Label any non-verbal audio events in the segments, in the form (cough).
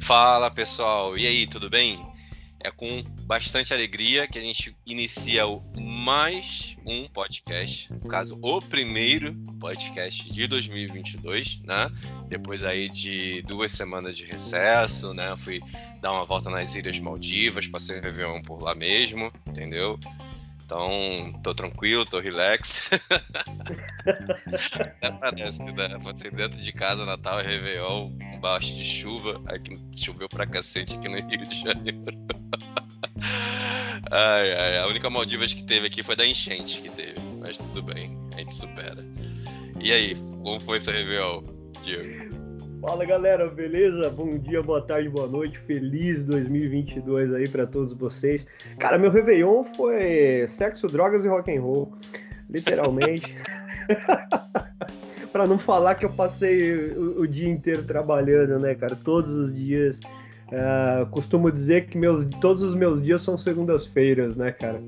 Fala pessoal, e aí, tudo bem? É com bastante alegria que a gente inicia o mais um podcast, no caso, o primeiro podcast de 2022, né? Depois aí de duas semanas de recesso, né? Fui dar uma volta nas Ilhas Maldivas, passei o Réveillon por lá mesmo, entendeu? Então, tô tranquilo, tô relax. (laughs) Até parece, né? Passei dentro de casa, Natal e Réveillon, embaixo de chuva. Aqui choveu pra cacete aqui no Rio de Janeiro. (laughs) ai, ai, a única Maldivas que teve aqui foi da enchente que teve. Mas tudo bem, a gente supera. E aí, como foi esse Réveillon, Diego? Fala galera, beleza? Bom dia, boa tarde, boa noite. Feliz 2022 aí para todos vocês. Cara, meu Réveillon foi sexo, drogas e rock and roll, literalmente. (laughs) para não falar que eu passei o, o, dia inteiro trabalhando, né, cara? Todos os dias. Uh, costumo dizer que meus, todos os meus dias são segundas-feiras, né, cara?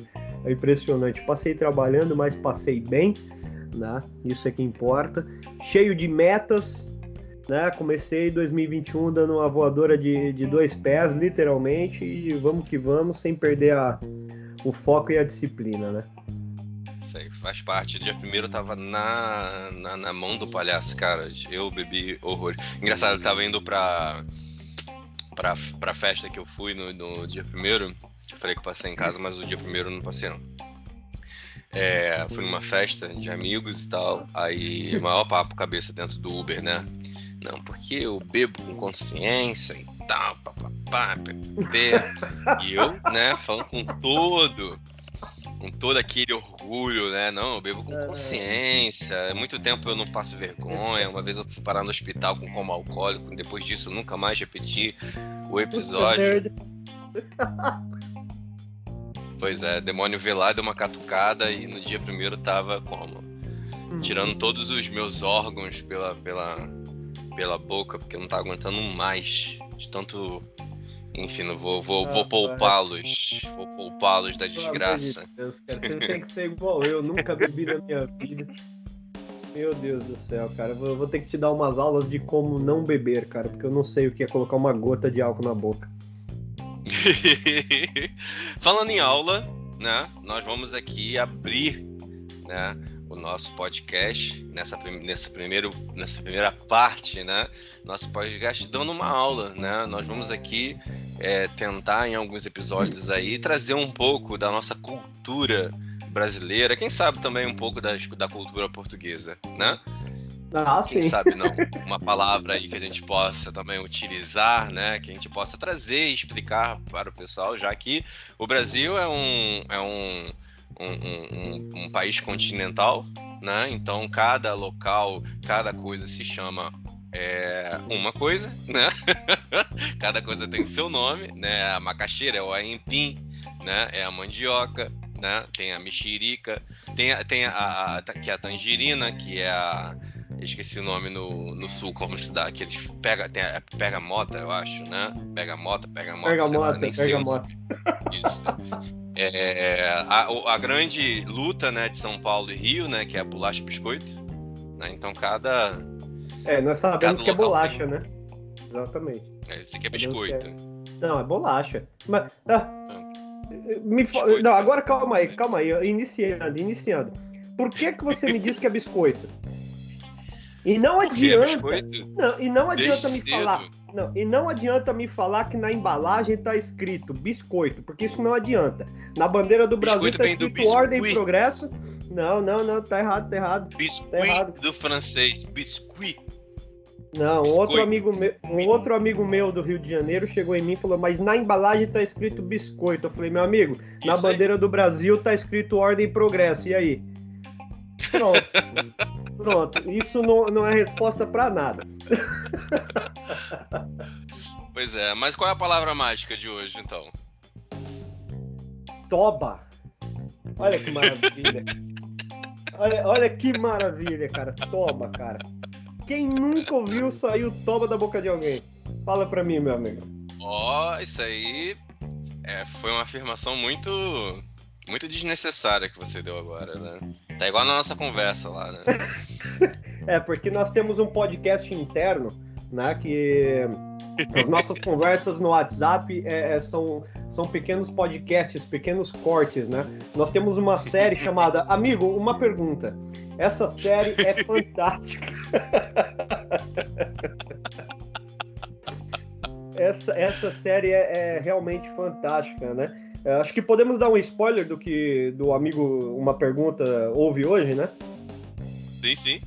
É impressionante. Passei trabalhando, mas passei bem, né? Isso é que importa. Cheio de metas, né? Comecei 2021 dando uma voadora de, de dois pés, literalmente, e vamos que vamos, sem perder a, o foco e a disciplina, né? Isso aí faz parte. Dia primeiro tava na, na, na, mão do palhaço, cara. Eu bebi horror. Engraçado, eu tava indo pra, pra, pra festa que eu fui no, no dia primeiro. Eu falei que eu passei em casa, mas o dia primeiro eu não passei, não. É, fui numa festa de amigos e tal. Aí, maior papo cabeça dentro do Uber, né? Não, porque eu bebo com consciência e tal, papapá, e eu, né, falando com todo, com todo aquele orgulho, né, não, eu bebo com consciência, há muito tempo eu não passo vergonha, uma vez eu fui parar no hospital com coma alcoólico, depois disso eu nunca mais repeti o episódio. Pois é, demônio velado, uma catucada e no dia primeiro tava como? Hum. Tirando todos os meus órgãos pela, pela, pela boca, porque eu não tá aguentando mais de tanto. Enfim, não vou, vou, ah, vou poupá-los. Vou poupá-los da desgraça. Deus, cara, você tem que ser igual eu, nunca bebi na minha vida. Meu Deus do céu, cara. Eu vou ter que te dar umas aulas de como não beber, cara, porque eu não sei o que é colocar uma gota de álcool na boca. (laughs) Falando em aula, né? Nós vamos aqui abrir, né? O nosso podcast nessa, nessa, primeiro, nessa primeira parte, né? Nosso podcast dando uma aula, né? Nós vamos aqui é, tentar em alguns episódios aí trazer um pouco da nossa cultura brasileira, quem sabe também um pouco da, da cultura portuguesa, né? Ah, quem sim. sabe não (laughs) uma palavra aí que a gente possa também utilizar, né? Que a gente possa trazer e explicar para o pessoal, já que o Brasil é um, é um um, um, um, país continental, né? Então cada local, cada coisa se chama é, uma coisa, né? (laughs) cada coisa tem seu nome, né? A macaxeira é o aempim, né? É a mandioca, né? Tem a mexerica, tem a, a, a, que é a tangerina, que é a esqueci o nome no, no sul, como se dá, que eles pega, tem a, pega mota, eu acho, né? Pega mota, pega mota. Pega mota, pega mota. Isso. É, a, a, grande luta né, de São Paulo e Rio, né, que é a bolacha e biscoito. Né? Então cada. É, nós sabemos que é bolacha, tem... né? Exatamente. É, isso aqui é biscoito. É... Não, é bolacha. Mas. Ah, me... Não, agora calma aí, calma aí. Iniciando, iniciando. Por que, que você me disse que é biscoito? E não adianta. Não, e não adianta me cedo. falar. Não, e não adianta me falar que na embalagem tá escrito biscoito, porque isso não adianta. Na bandeira do Brasil biscoito tá escrito ordem e progresso. Não, não, não, tá errado, tá errado. Biscuit tá errado. do francês, biscuit. Não, biscoito, outro amigo meu, um outro amigo meu do Rio de Janeiro chegou em mim e falou: "Mas na embalagem tá escrito biscoito". Eu falei: "Meu amigo, na bandeira aí. do Brasil tá escrito ordem e progresso". E aí? Pronto. Pronto, isso não, não é resposta para nada. Pois é, mas qual é a palavra mágica de hoje, então? Toba. Olha que maravilha. olha, olha que maravilha, cara. Toba, cara. Quem nunca ouviu sair o toba da boca de alguém? Fala pra mim, meu amigo. Ó, oh, isso aí é, foi uma afirmação muito muito desnecessária que você deu agora, né? Tá igual na nossa conversa lá, né? (laughs) é, porque nós temos um podcast interno, né? Que as nossas (laughs) conversas no WhatsApp é, é, são, são pequenos podcasts, pequenos cortes, né? Nós temos uma série chamada (laughs) Amigo, uma pergunta. Essa série é fantástica. essa, essa série é, é realmente fantástica, né? É, acho que podemos dar um spoiler do que do amigo uma pergunta ouve hoje, né? Sim, sim.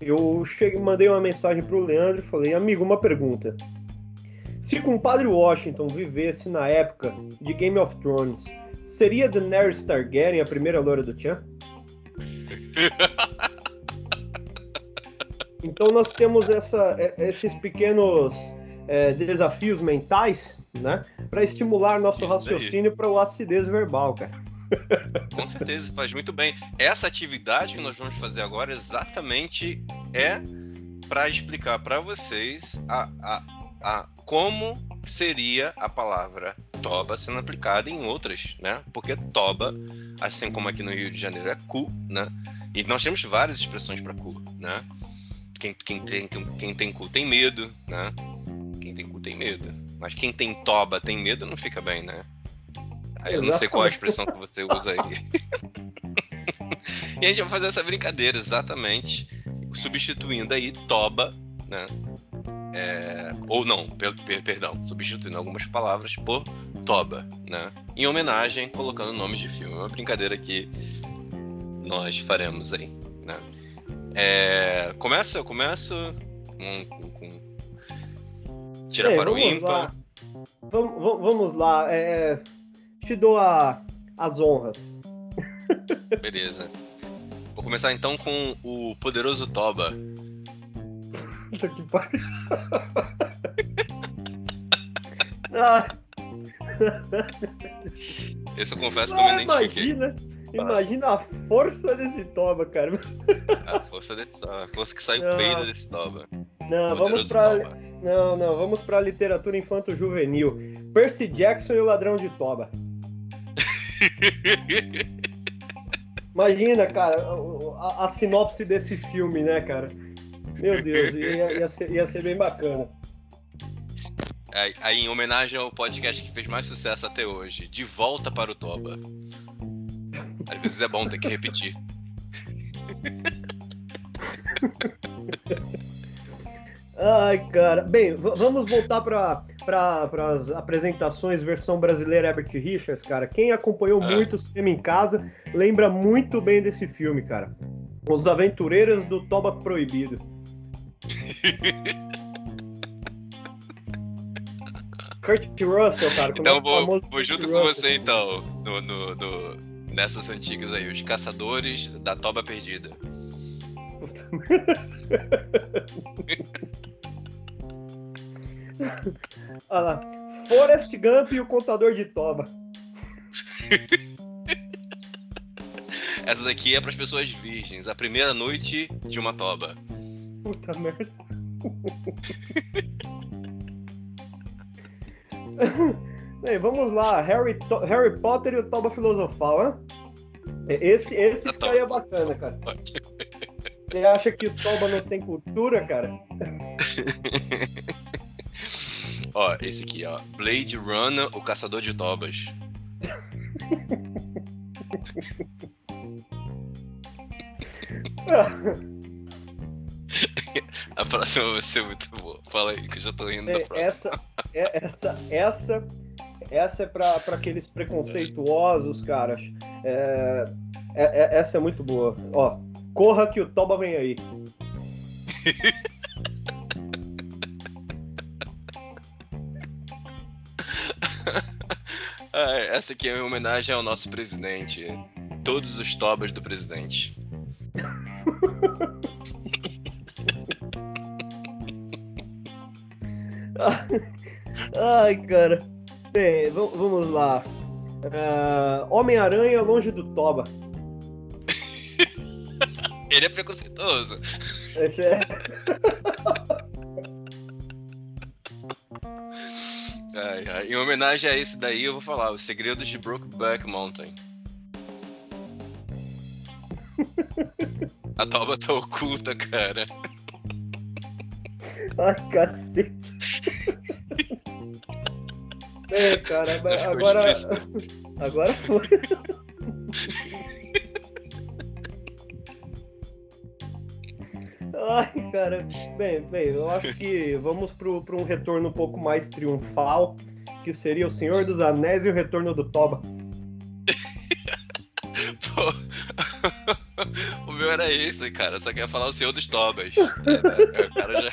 Eu cheguei, mandei uma mensagem pro Leandro e falei, amigo, uma pergunta. Se compadre Washington vivesse na época de Game of Thrones, seria Daenerys Targaryen a primeira loura do Tchan? (laughs) então nós temos essa, é, esses pequenos é, desafios mentais, né? Para estimular nosso Isso raciocínio para o acidez verbal, cara. (laughs) Com certeza, faz muito bem. Essa atividade que nós vamos fazer agora exatamente é para explicar para vocês a, a, a como seria a palavra toba sendo aplicada em outras, né? Porque toba, assim como aqui no Rio de Janeiro é cu, né? E nós temos várias expressões para cu, né? Quem, quem, tem, quem tem cu tem medo, né? Quem tem cu tem medo. Mas quem tem toba tem medo não fica bem, né? Aí eu não sei qual a expressão que você usa aí. (laughs) e a gente vai fazer essa brincadeira, exatamente. Substituindo aí toba, né? É, ou não, per, per, perdão, substituindo algumas palavras por Toba, né? Em homenagem, colocando nomes de filme. É uma brincadeira que nós faremos aí, né? É, começa, eu começo com, tira para o ímpar. Vamos, vamos lá, é, te dou a, as honras. Beleza. Vou começar então com o poderoso Toba. (laughs) Puta que pariu. (laughs) ah. Esse eu confesso que eu me identifiquei. Imagina, imagina a força desse toba, cara. A força desse toba, a força que sai o peido desse toba. Não, vamos pra. Toba. Não, não, vamos pra literatura infanto-juvenil. Percy Jackson e o ladrão de toba. (laughs) Imagina, cara, a, a sinopse desse filme, né, cara? Meu Deus, ia, ia, ser, ia ser bem bacana. Aí, aí, em homenagem ao podcast que fez mais sucesso até hoje, De Volta para o Toba. Às vezes é bom ter que repetir. (laughs) Ai, cara. Bem, vamos voltar para para as apresentações versão brasileira Herbert Richards, cara. Quem acompanhou ah. muito o cinema em casa lembra muito bem desse filme, cara. Os Aventureiros do Toba Proibido. (laughs) Kurt Russell, cara. Então vou, vou junto com você então, no, no, no, nessas antigas aí, os caçadores da toba perdida. (laughs) Olha lá. Forrest Gump e o contador de toba. Essa daqui é para as pessoas virgens. A primeira noite de uma toba. Puta merda. (laughs) Bem, vamos lá. Harry, Harry Potter e o Toba Filosofal, hein? Esse, esse tá ficaria bacana, cara. Você acha que o Toba não tem cultura, cara? (laughs) ó, esse aqui, ó. Blade Runner, o caçador de tobas. (laughs) A próxima vai ser muito boa. Fala aí, que eu já tô indo é, da próxima. Essa, é, essa, essa, essa é pra, pra aqueles preconceituosos, caras. É, é, é, essa é muito boa. Ó, corra que o Toba vem aí. (laughs) ah, essa aqui é em homenagem ao nosso presidente. Todos os tobas do presidente. (laughs) Ai, cara. Bem, vamos lá. Uh, Homem-Aranha longe do Toba. Ele é preconceituoso. Esse é. ai, ai. Em homenagem a esse daí, eu vou falar Os Segredos de Brokeback Mountain. A Toba tá oculta, cara. (laughs) Ai, cacete. (laughs) É, cara, agora. (laughs) Agora foi. Ai, cara. Bem, bem, eu acho que vamos para um retorno um pouco mais triunfal, que seria o Senhor dos Anéis e o retorno do Toba. (laughs) Pô. (laughs) o meu era esse, cara. Só quer falar o Senhor dos Tobas. É, o cara já.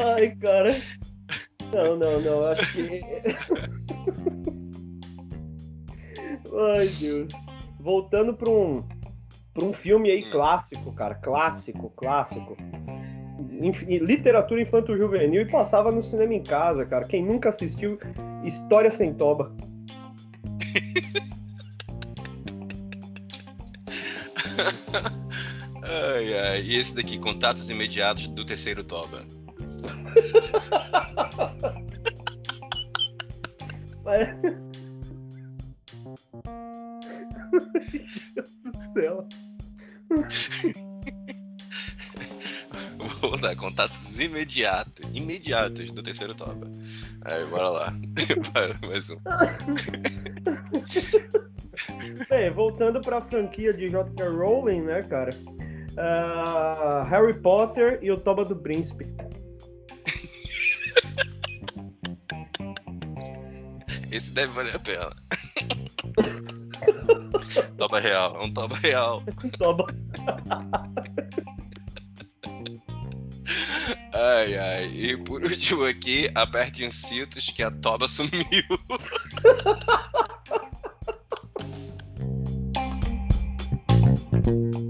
(laughs) Ai, cara. Não, não, não. Acho que. Ai, Deus. Voltando para um, pra um filme aí hum. clássico, cara. Clássico, clássico. Literatura infanto-juvenil e passava no cinema em casa, cara. Quem nunca assistiu História Sem Toba? (laughs) ai, ai. E esse daqui, Contatos Imediatos do Terceiro Toba. É. Meu Deus do céu. Vou dar contatos imediatos, imediatos do terceiro toba. Aí, bora lá. (laughs) Mais um. Bem, (laughs) voltando para a franquia de J.K. Rowling, né, cara? Uh, Harry Potter e o Toba do Príncipe. Esse deve valer a pena. (laughs) toba real, é um toba real. (laughs) Toba. Ai, ai. E por último aqui, aperte os cintos que a toba sumiu. (laughs)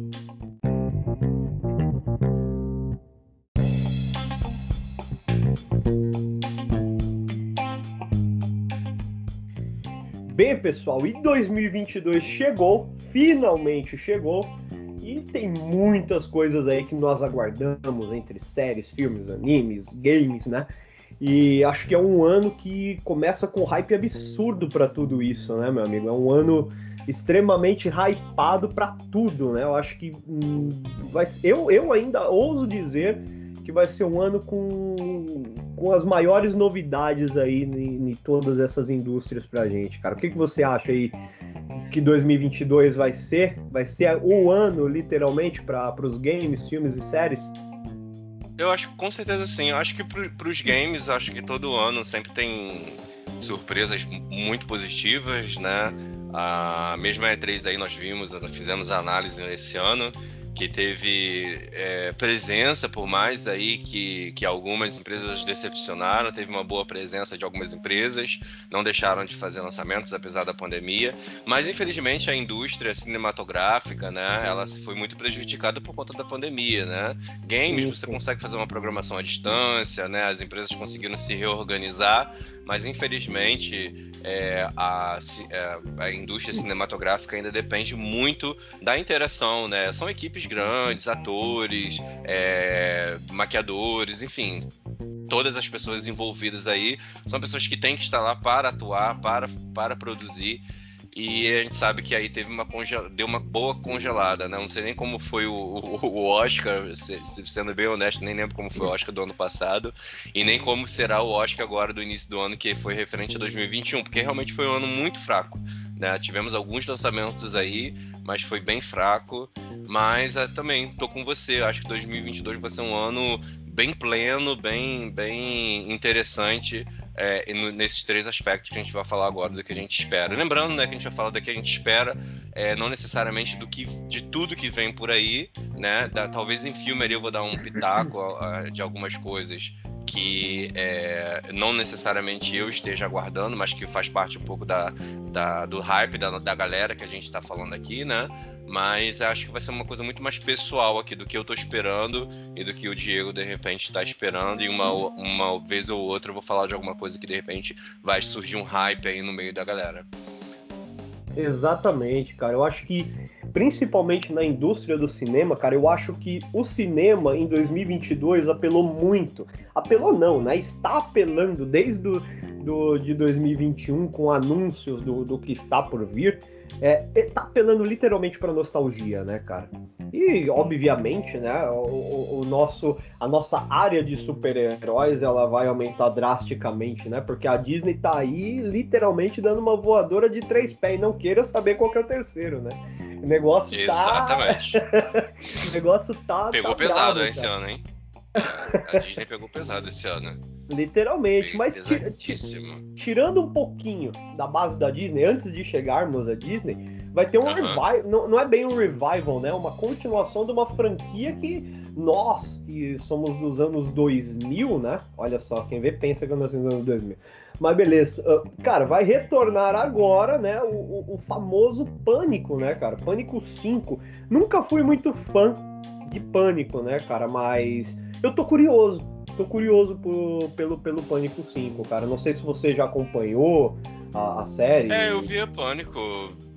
Bem, pessoal, e 2022 chegou, finalmente chegou, e tem muitas coisas aí que nós aguardamos entre séries, filmes, animes, games, né? E acho que é um ano que começa com hype absurdo para tudo isso, né, meu amigo? É um ano extremamente hypado para tudo, né? Eu acho que hum, vai, eu, eu ainda ouso dizer que vai ser um ano com, com as maiores novidades aí em, em todas essas indústrias pra gente, cara. O que, que você acha aí que 2022 vai ser? Vai ser o ano, literalmente, para os games, filmes e séries? Eu acho com certeza sim. Eu acho que para os games, acho que todo ano sempre tem surpresas muito positivas, né? A mesma E3 aí nós vimos, fizemos análise esse ano que teve é, presença, por mais aí que, que algumas empresas decepcionaram, teve uma boa presença de algumas empresas, não deixaram de fazer lançamentos apesar da pandemia, mas infelizmente a indústria cinematográfica, né, ela foi muito prejudicada por conta da pandemia, né? Games você consegue fazer uma programação à distância, né? As empresas conseguiram se reorganizar, mas infelizmente é, a, é, a, indústria cinematográfica ainda depende muito da interação, né? São equipes grandes, atores, é, maquiadores, enfim. Todas as pessoas envolvidas aí são pessoas que têm que estar lá para atuar, para, para produzir. E a gente sabe que aí teve uma deu uma boa congelada, né? Não sei nem como foi o, o, Oscar, sendo bem honesto, nem lembro como foi o Oscar do ano passado, e nem como será o Oscar agora do início do ano, que foi referente a 2021, porque realmente foi um ano muito fraco. Né? Tivemos alguns lançamentos aí, mas foi bem fraco. Mas uh, também tô com você. Acho que 2022 vai ser um ano bem pleno, bem, bem interessante é, nesses três aspectos que a gente vai falar agora do que a gente espera. Lembrando, né, que a gente vai falar do que a gente espera, é, não necessariamente do que de tudo que vem por aí, né? Da, talvez em filme ali eu vou dar um pitaco de algumas coisas que é, não necessariamente eu esteja aguardando, mas que faz parte um pouco da, da do hype da, da galera que a gente está falando aqui, né? Mas acho que vai ser uma coisa muito mais pessoal aqui do que eu tô esperando e do que o Diego de repente está esperando. E uma, uma vez ou outra eu vou falar de alguma coisa que de repente vai surgir um hype aí no meio da galera. Exatamente, cara. Eu acho que, principalmente na indústria do cinema, cara, eu acho que o cinema em 2022 apelou muito. Apelou não, né? Está apelando desde do, do, de 2021 com anúncios do, do que está por vir. É, tá apelando literalmente para nostalgia, né, cara? E, obviamente, né, o, o, nosso, a nossa área de super-heróis ela vai aumentar drasticamente, né? Porque a Disney tá aí literalmente dando uma voadora de três pés e não queira saber qual que é o terceiro, né? O negócio Exatamente. tá. (laughs) o negócio tá. Pegou tá pesado bravo, esse ano, hein? A Disney pegou pesado esse ano. Literalmente, mas ti- Pesadíssimo. tirando um pouquinho da base da Disney, antes de chegarmos à Disney, vai ter um revival. Não, não é bem um revival, né? Uma continuação de uma franquia que nós, que somos dos anos 2000, né? Olha só, quem vê pensa que eu nasci nos anos 2000. Mas beleza, ah, cara, vai retornar agora, né? O, o- o famoso Pânico, né, cara? Pânico 5. Nunca fui muito fã de Pânico, né, cara? Mas eu tô curioso. Tô curioso por- pelo, pelo Pânico 5, cara. Não sei se você já acompanhou a, a série. É, eu via Pânico.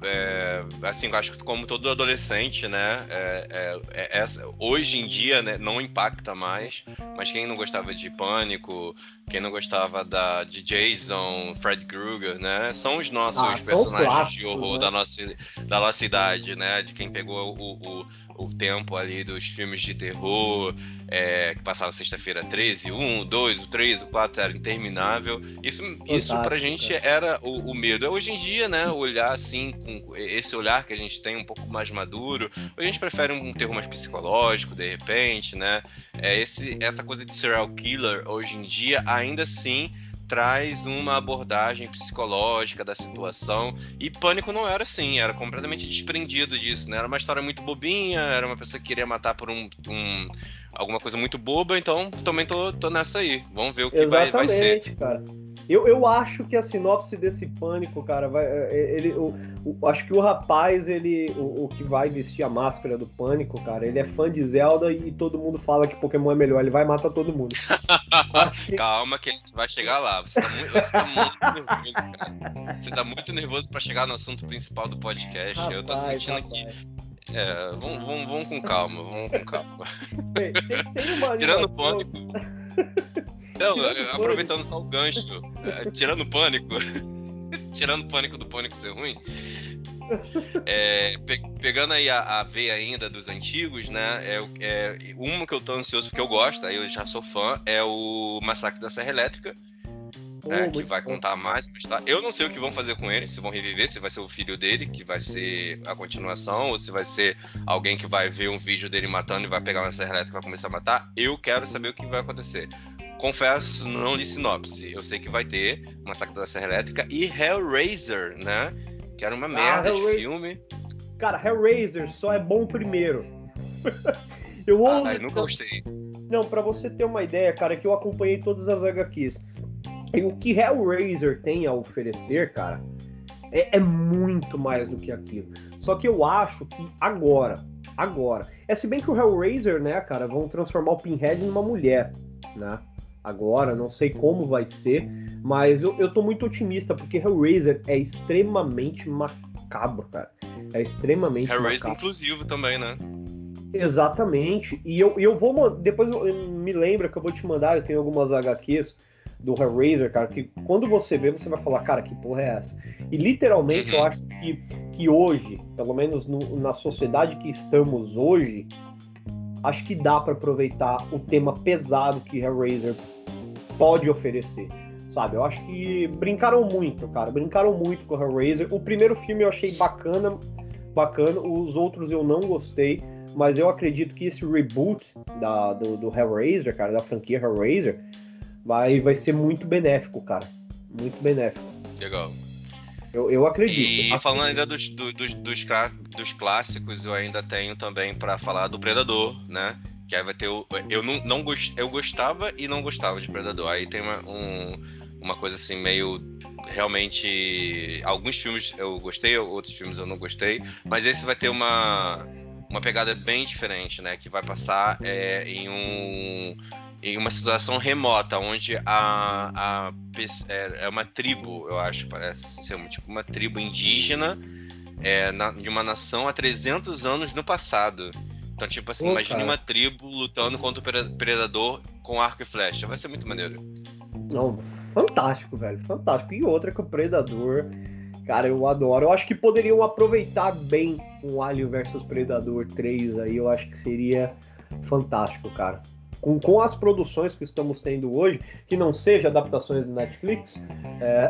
É, assim, eu acho que como todo adolescente, né? é, é, é, hoje em dia, né, não impacta mais. Mas quem não gostava de Pânico, quem não gostava da, de Jason, Fred Krueger, né? São os nossos Ah, personagens de clássicos, horror né? da, nossa, da nossa idade, né? De quem pegou o, o, o tempo ali dos filmes de terror, é, que passava sexta-feira 13, 1, 2, o 3, o 4 era interminável. Isso, isso pra gente era o, o medo. Hoje em dia, né, olhar assim, com esse olhar que a gente tem um pouco mais maduro, a gente prefere um terror mais psicológico, de repente, né? É, esse, essa coisa de serial killer, hoje em dia, ainda assim traz uma abordagem psicológica da situação e Pânico não era assim, era completamente desprendido disso, né? Era uma história muito bobinha, era uma pessoa que queria matar por um, um- alguma coisa muito boba, então também tô, tô nessa aí. Vamos ver o que vai, vai ser. Cara. Eu, eu acho que a sinopse desse pânico, cara, vai. é, Ele, o, o- acho que o rapaz, ele. O, o que vai vestir a máscara do pânico, cara, ele é fã de Zelda e todo mundo fala que Pokémon é melhor, ele vai matar todo mundo. (laughs) Que- Calma que a gente vai chegar lá. Você tá, muito, você tá muito nervoso, cara. Você tá muito nervoso pra chegar no assunto principal do podcast. eu tô Rapaz, sentindo rapaz. que. É, vamos, vamos, vamos com calma, vamos com calma. Tem, tem- tem uma (laughs) Tirando o pânico. Não, Tirando aproveitando só o gancho. é, Tirando o pânico. (laughs) tirando o pânico do pânico ser ruim. é, pe- pegando aí a, a veia ainda dos antigos, né? É, é, uma que eu tô ansioso porque eu gosto, aí eu já sou fã, é o Massacre da Serra Elétrica. Né, que vai contar mais. Eu não sei o que vão fazer com ele, se vão reviver, se vai ser o filho dele, que vai ser a continuação, ou se vai ser alguém que vai ver um vídeo dele matando e vai pegar uma serra elétrica e vai começar a matar. Eu quero saber o que vai acontecer. Confesso, não li sinopse. Eu sei que vai ter Massacre da Serra Elétrica e Hellraiser, né? Que era uma merda de Ah, Hellraiser. filme. Cara, Hellraiser só é bom primeiro. (laughs) eu. Ah, eu nunca gostei. Não, pra você ter uma ideia, cara, que eu acompanhei todas as HQs. E o que Hellraiser tem a oferecer, cara, é, é muito mais do que aquilo. Só que eu acho que agora, agora. É se bem que o Hellraiser, né, cara, vão transformar o Pinhead numa mulher, né? Agora, não sei como vai ser, mas eu, eu tô muito otimista, porque Hellraiser é extremamente macabro, cara. É extremamente Hellraiser macabro. inclusivo também, né? Exatamente. E eu, eu vou. Depois eu- eu- me lembra que eu vou te mandar. Eu tenho algumas HQs do Hellraiser, cara, que quando você vê, você vai falar, cara, que porra é essa? E literalmente Uhum. eu acho que, que hoje, pelo menos no- na sociedade que estamos hoje, acho que dá pra aproveitar o tema pesado que Hellraiser pode oferecer. Sabe, eu acho que brincaram muito, cara. Brincaram muito com o Hellraiser. O primeiro filme eu achei bacana, bacana. Os outros eu não gostei. Mas eu acredito que esse reboot da, do, do Hellraiser, cara, da franquia Hellraiser, vai, vai ser muito benéfico, cara. Muito benéfico. Legal. Eu, eu acredito. E falando ainda dos, do- dos, dos, dos clássicos, eu ainda tenho também pra falar do Predador, né? Que aí vai ter o. Eu não, não gost, eu gostava e não gostava de Predador. Aí tem uma, um- uma coisa assim, meio. Realmente. Alguns filmes eu gostei, outros filmes eu não gostei. Mas esse vai ter uma, uma pegada bem diferente, né? Que vai passar é, em um. Em uma situação remota, onde a, a é, é uma tribo, eu acho, parece ser uma, tipo uma tribo indígena é, na, de uma nação há 300 anos no passado. Então, tipo assim, imagine uma tribo lutando contra o predador com arco e flecha. Vai ser muito maneiro. Não, fantástico, velho. Fantástico. E outra que o predador. Cara, eu adoro. Eu acho que poderiam aproveitar bem um Alien vs Predador 3 aí. Eu acho que seria fantástico, cara com, com as produções que estamos tendo hoje, que não seja adaptações do Netflix. É...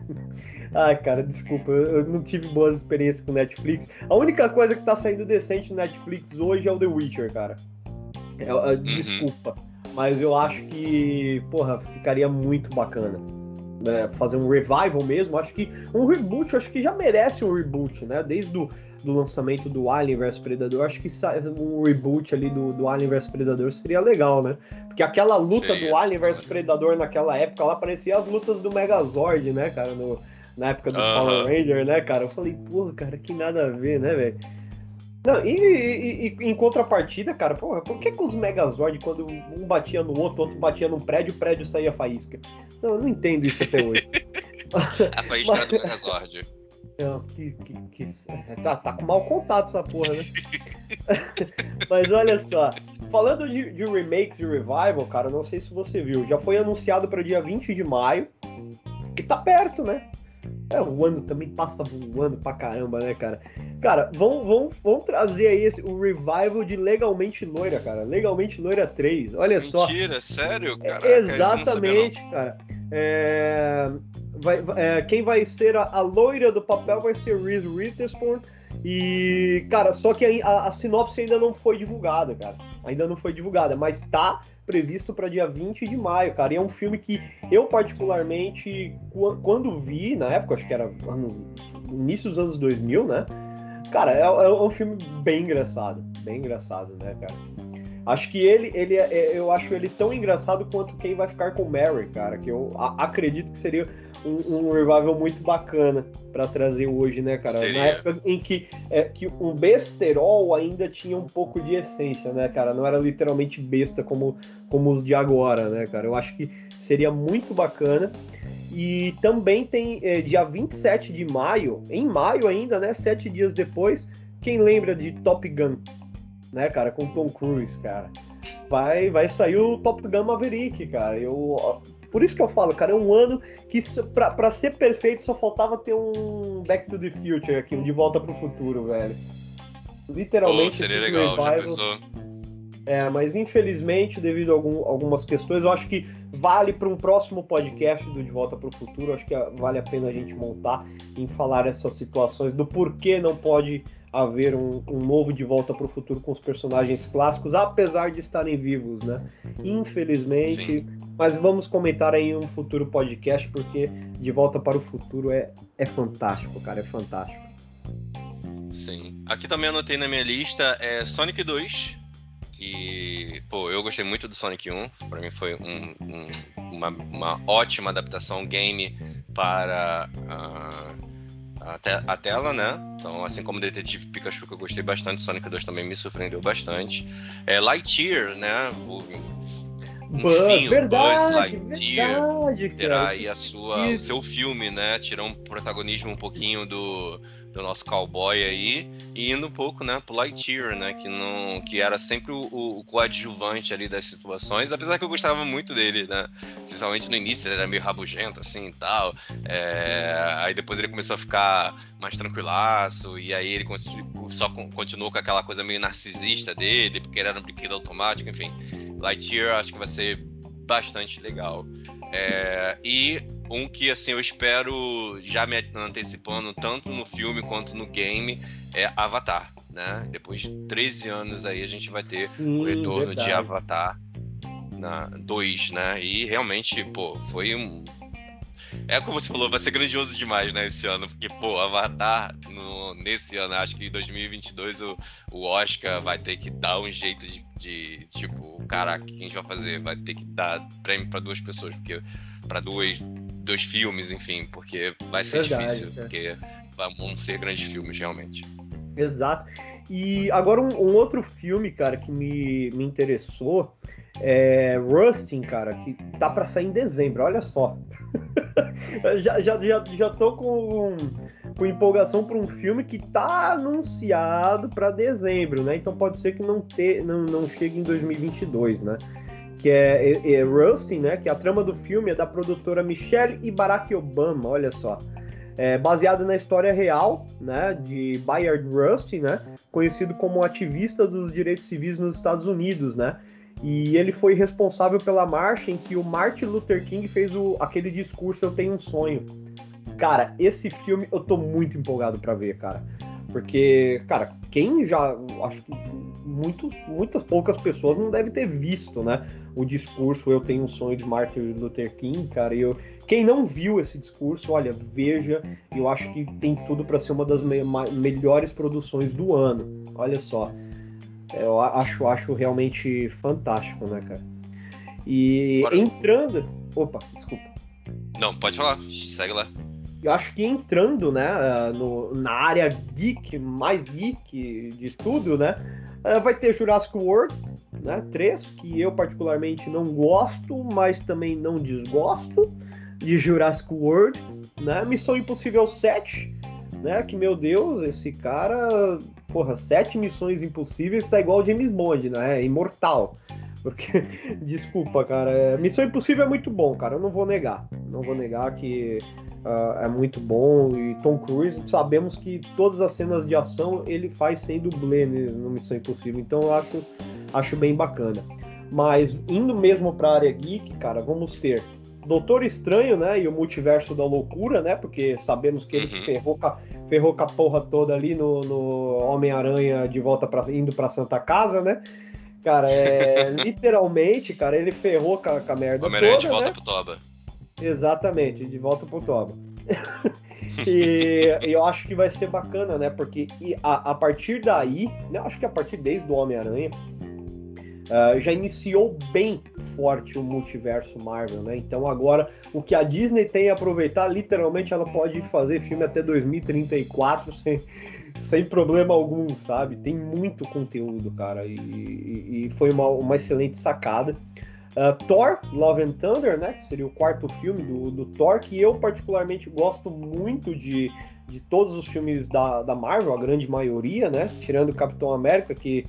(laughs) Ai, cara, desculpa, eu não tive boas experiências com Netflix. A única coisa que tá saindo decente no Netflix hoje é o The Witcher, cara. É, é, uhum. desculpa, mas eu acho que, porra, ficaria muito bacana. Né, fazer um revival mesmo, acho que um reboot, acho que já merece um reboot, né? Desde o do lançamento do Alien vs Predador, acho que um reboot ali do, do Alien vs Predador seria legal, né? Porque aquela luta do Alien vs Predador naquela época, lá parecia as lutas do Megazord, né, cara? No, na época do uh -huh. Power Ranger, né, cara? Eu falei, porra, cara, que nada a ver, né, velho? Não, e, e, e, em contrapartida, cara, porra, por que, que os Megazord, quando um batia no outro, outro batia num prédio, o prédio saía faísca? Não, eu não entendo isso até hoje. (laughs) a faísca Mas... do Megazord. É, que, que, que, tá, tá com mau contato essa porra, né? (laughs) Mas olha só, falando de, de remakes e revival, cara, não sei se você viu, já foi anunciado para dia 20 de maio, que tá perto, né? É, o ano também passa voando pra caramba, né, cara? Cara, vão, vão, vão trazer aí esse, o revival de Legalmente Loira, cara. Legalmente Loira 3, olha Mentira, só. Mentira, sério, cara? É, exatamente, cara. É, vai, é, quem vai ser a, a, loira do papel vai ser Reese Witherspoon. E, cara, só que a, a, sinopse ainda não foi divulgada, cara. Ainda não foi divulgada, mas tá previsto para dia 20 de maio, cara. E é um filme que eu, particularmente, quando vi, na época, acho que era no início dos anos 2000, né? Cara, é, é um filme bem engraçado. Bem engraçado, né, cara? Acho que ele, ele é, é eu acho ele tão engraçado quanto quem vai ficar com Mary, cara. Que eu acredito que seria um, um revival muito bacana para trazer hoje, né, cara? Seria. Na época em que, é, que um besterol ainda tinha um pouco de essência, né, cara? Não era literalmente besta como, como os de agora, né, cara? Eu acho que seria muito bacana. E também tem é, dia 27 de maio, em maio ainda, né? Sete dias depois, quem lembra de Top Gun, né, cara? Com Tom Cruise, cara. Vai, vai sair o Top Gun Maverick, cara. Eu, por isso que eu falo, cara, é um ano que pra, pra ser perfeito só faltava ter um Back to the Future aqui, um De Volta pro Futuro, velho. Literalmente. Oh, seria legal, revival, já pensou? É, mas infelizmente, devido a algum, algumas questões, eu acho que vale para um próximo podcast do De Volta para o Futuro. Acho que vale a pena a gente montar em falar essas situações do porquê não pode haver um, um novo De Volta para o Futuro com os personagens clássicos, apesar de estarem vivos, né? Infelizmente. Sim. Mas vamos comentar aí em um futuro podcast, porque De Volta para o Futuro é, é fantástico, cara, é fantástico. Sim. Aqui também anotei na minha lista é Sonic 2, que, pô, eu gostei muito do Sonic 1. Para mim foi um, um, uma, uma ótima adaptação game para uh, a, te a, tela, né? Então, assim como Detetive Pikachu, que eu gostei bastante, Sonic 2 também me surpreendeu bastante. É, Lightyear, né? O, enfim, verdade, o Buzz Lightyear verdade, terá aí a sua, o seu filme, né? Tirando um protagonismo um pouquinho do, do nosso cowboy aí e indo um pouco, né, pro Lightyear, né, que não, que era sempre o, o, coadjuvante ali das situações, apesar que eu gostava muito dele, né, principalmente no início ele era meio rabugento assim e tal, é, aí depois ele começou a ficar mais tranquilaço e aí ele só continuou com aquela coisa meio narcisista dele, porque ele era um brinquedo automático, enfim, Lightyear acho que vai ser bastante legal. É, e um que assim eu espero já me antecipando tanto no filme quanto no game é Avatar, né? Depois de 13 anos aí a gente vai ter Sim, o retorno verdade. de Avatar na 2, né? E realmente, pô, foi um é como você falou, vai ser grandioso demais, né, esse ano, porque, pô, Avatar, no, nesse ano, acho que em 2022 o, o Oscar vai ter que dar um jeito de, de, tipo, caraca, o que a gente vai fazer? Vai ter que dar prêmio para duas pessoas, porque para dois, dois filmes, enfim, porque vai ser Verdade, difícil, é. porque vão ser grandes filmes, realmente. Exato. E agora um, um, outro filme, cara, que me, me interessou é Rustin, cara, que tá para sair em dezembro, olha só. (laughs) já, já, já, já tô com, com empolgação para um filme que tá anunciado para dezembro, né? Então pode ser que não, ter, não, não chegue em 2022, né? Que é, é, é Rustin, né? Que a trama do filme é da produtora Michelle e Barack Obama, olha só. É baseada na história real, né? De Bayard Rustin, né? Conhecido como ativista dos direitos civis nos Estados Unidos, né? E ele foi responsável pela marcha em que o Martin Luther King fez o, aquele discurso Eu Tenho um Sonho. Cara, esse filme eu tô muito empolgado para ver, cara. Porque, cara, quem já. Acho que muito, muitas poucas pessoas não devem ter visto, né? O discurso Eu Tenho um Sonho de Martin Luther King, cara. E eu, quem não viu esse discurso, olha, veja. Eu acho que tem tudo para ser uma das me melhores produções do ano. Olha só. Eu acho, acho realmente fantástico, né, cara? E Bora. entrando. Opa, desculpa. Não, pode falar, segue lá. Eu acho que entrando, né, no, na área geek, mais geek de tudo, né, eh, vai ter Jurassic World, né, 3, que eu particularmente não gosto, mas também não desgosto de Jurassic World, né, Missão Impossível 7, né, que, meu Deus, esse cara porra, sete missões impossíveis tá igual o James Bond, né? É imortal. Porque, (laughs) desculpa, cara, é... Missão Impossível é muito bom, cara, eu não vou negar. Não vou negar que uh, é muito bom. E Tom Cruise, sabemos que todas as cenas de ação ele faz sem dublê no Missão Impossível, então eu acho, acho bem bacana. Mas indo mesmo pra área geek, cara, vamos ter Doutor Estranho, né? E o multiverso da loucura, né? Porque sabemos que ele uhum. ferrou, com a, ferrou com a porra toda ali no, no Homem-Aranha de volta para indo pra Santa Casa, né? Cara, é. (laughs) literalmente, cara, ele ferrou com a, com a merda. Homem-Aranha de volta né? pro Toba. Exatamente, de volta pro Toba. (laughs) e, eu acho que vai ser bacana, né? Porque a, a partir daí, né, acho que a partir desde o Homem-Aranha, uh, já iniciou bem forte o multiverso Marvel, né? Então agora o que a Disney tem a aproveitar, literalmente ela pode fazer filme até 2034 (laughs) sem, sem problema algum, sabe? Tem muito conteúdo, cara, e, e, e foi uma, uma excelente sacada. Uh, Thor, Love and Thunder, né? Que seria o quarto filme do, do Thor, que eu particularmente gosto muito de, de todos os filmes da, da Marvel, a grande maioria, né? Tirando Capitão América, que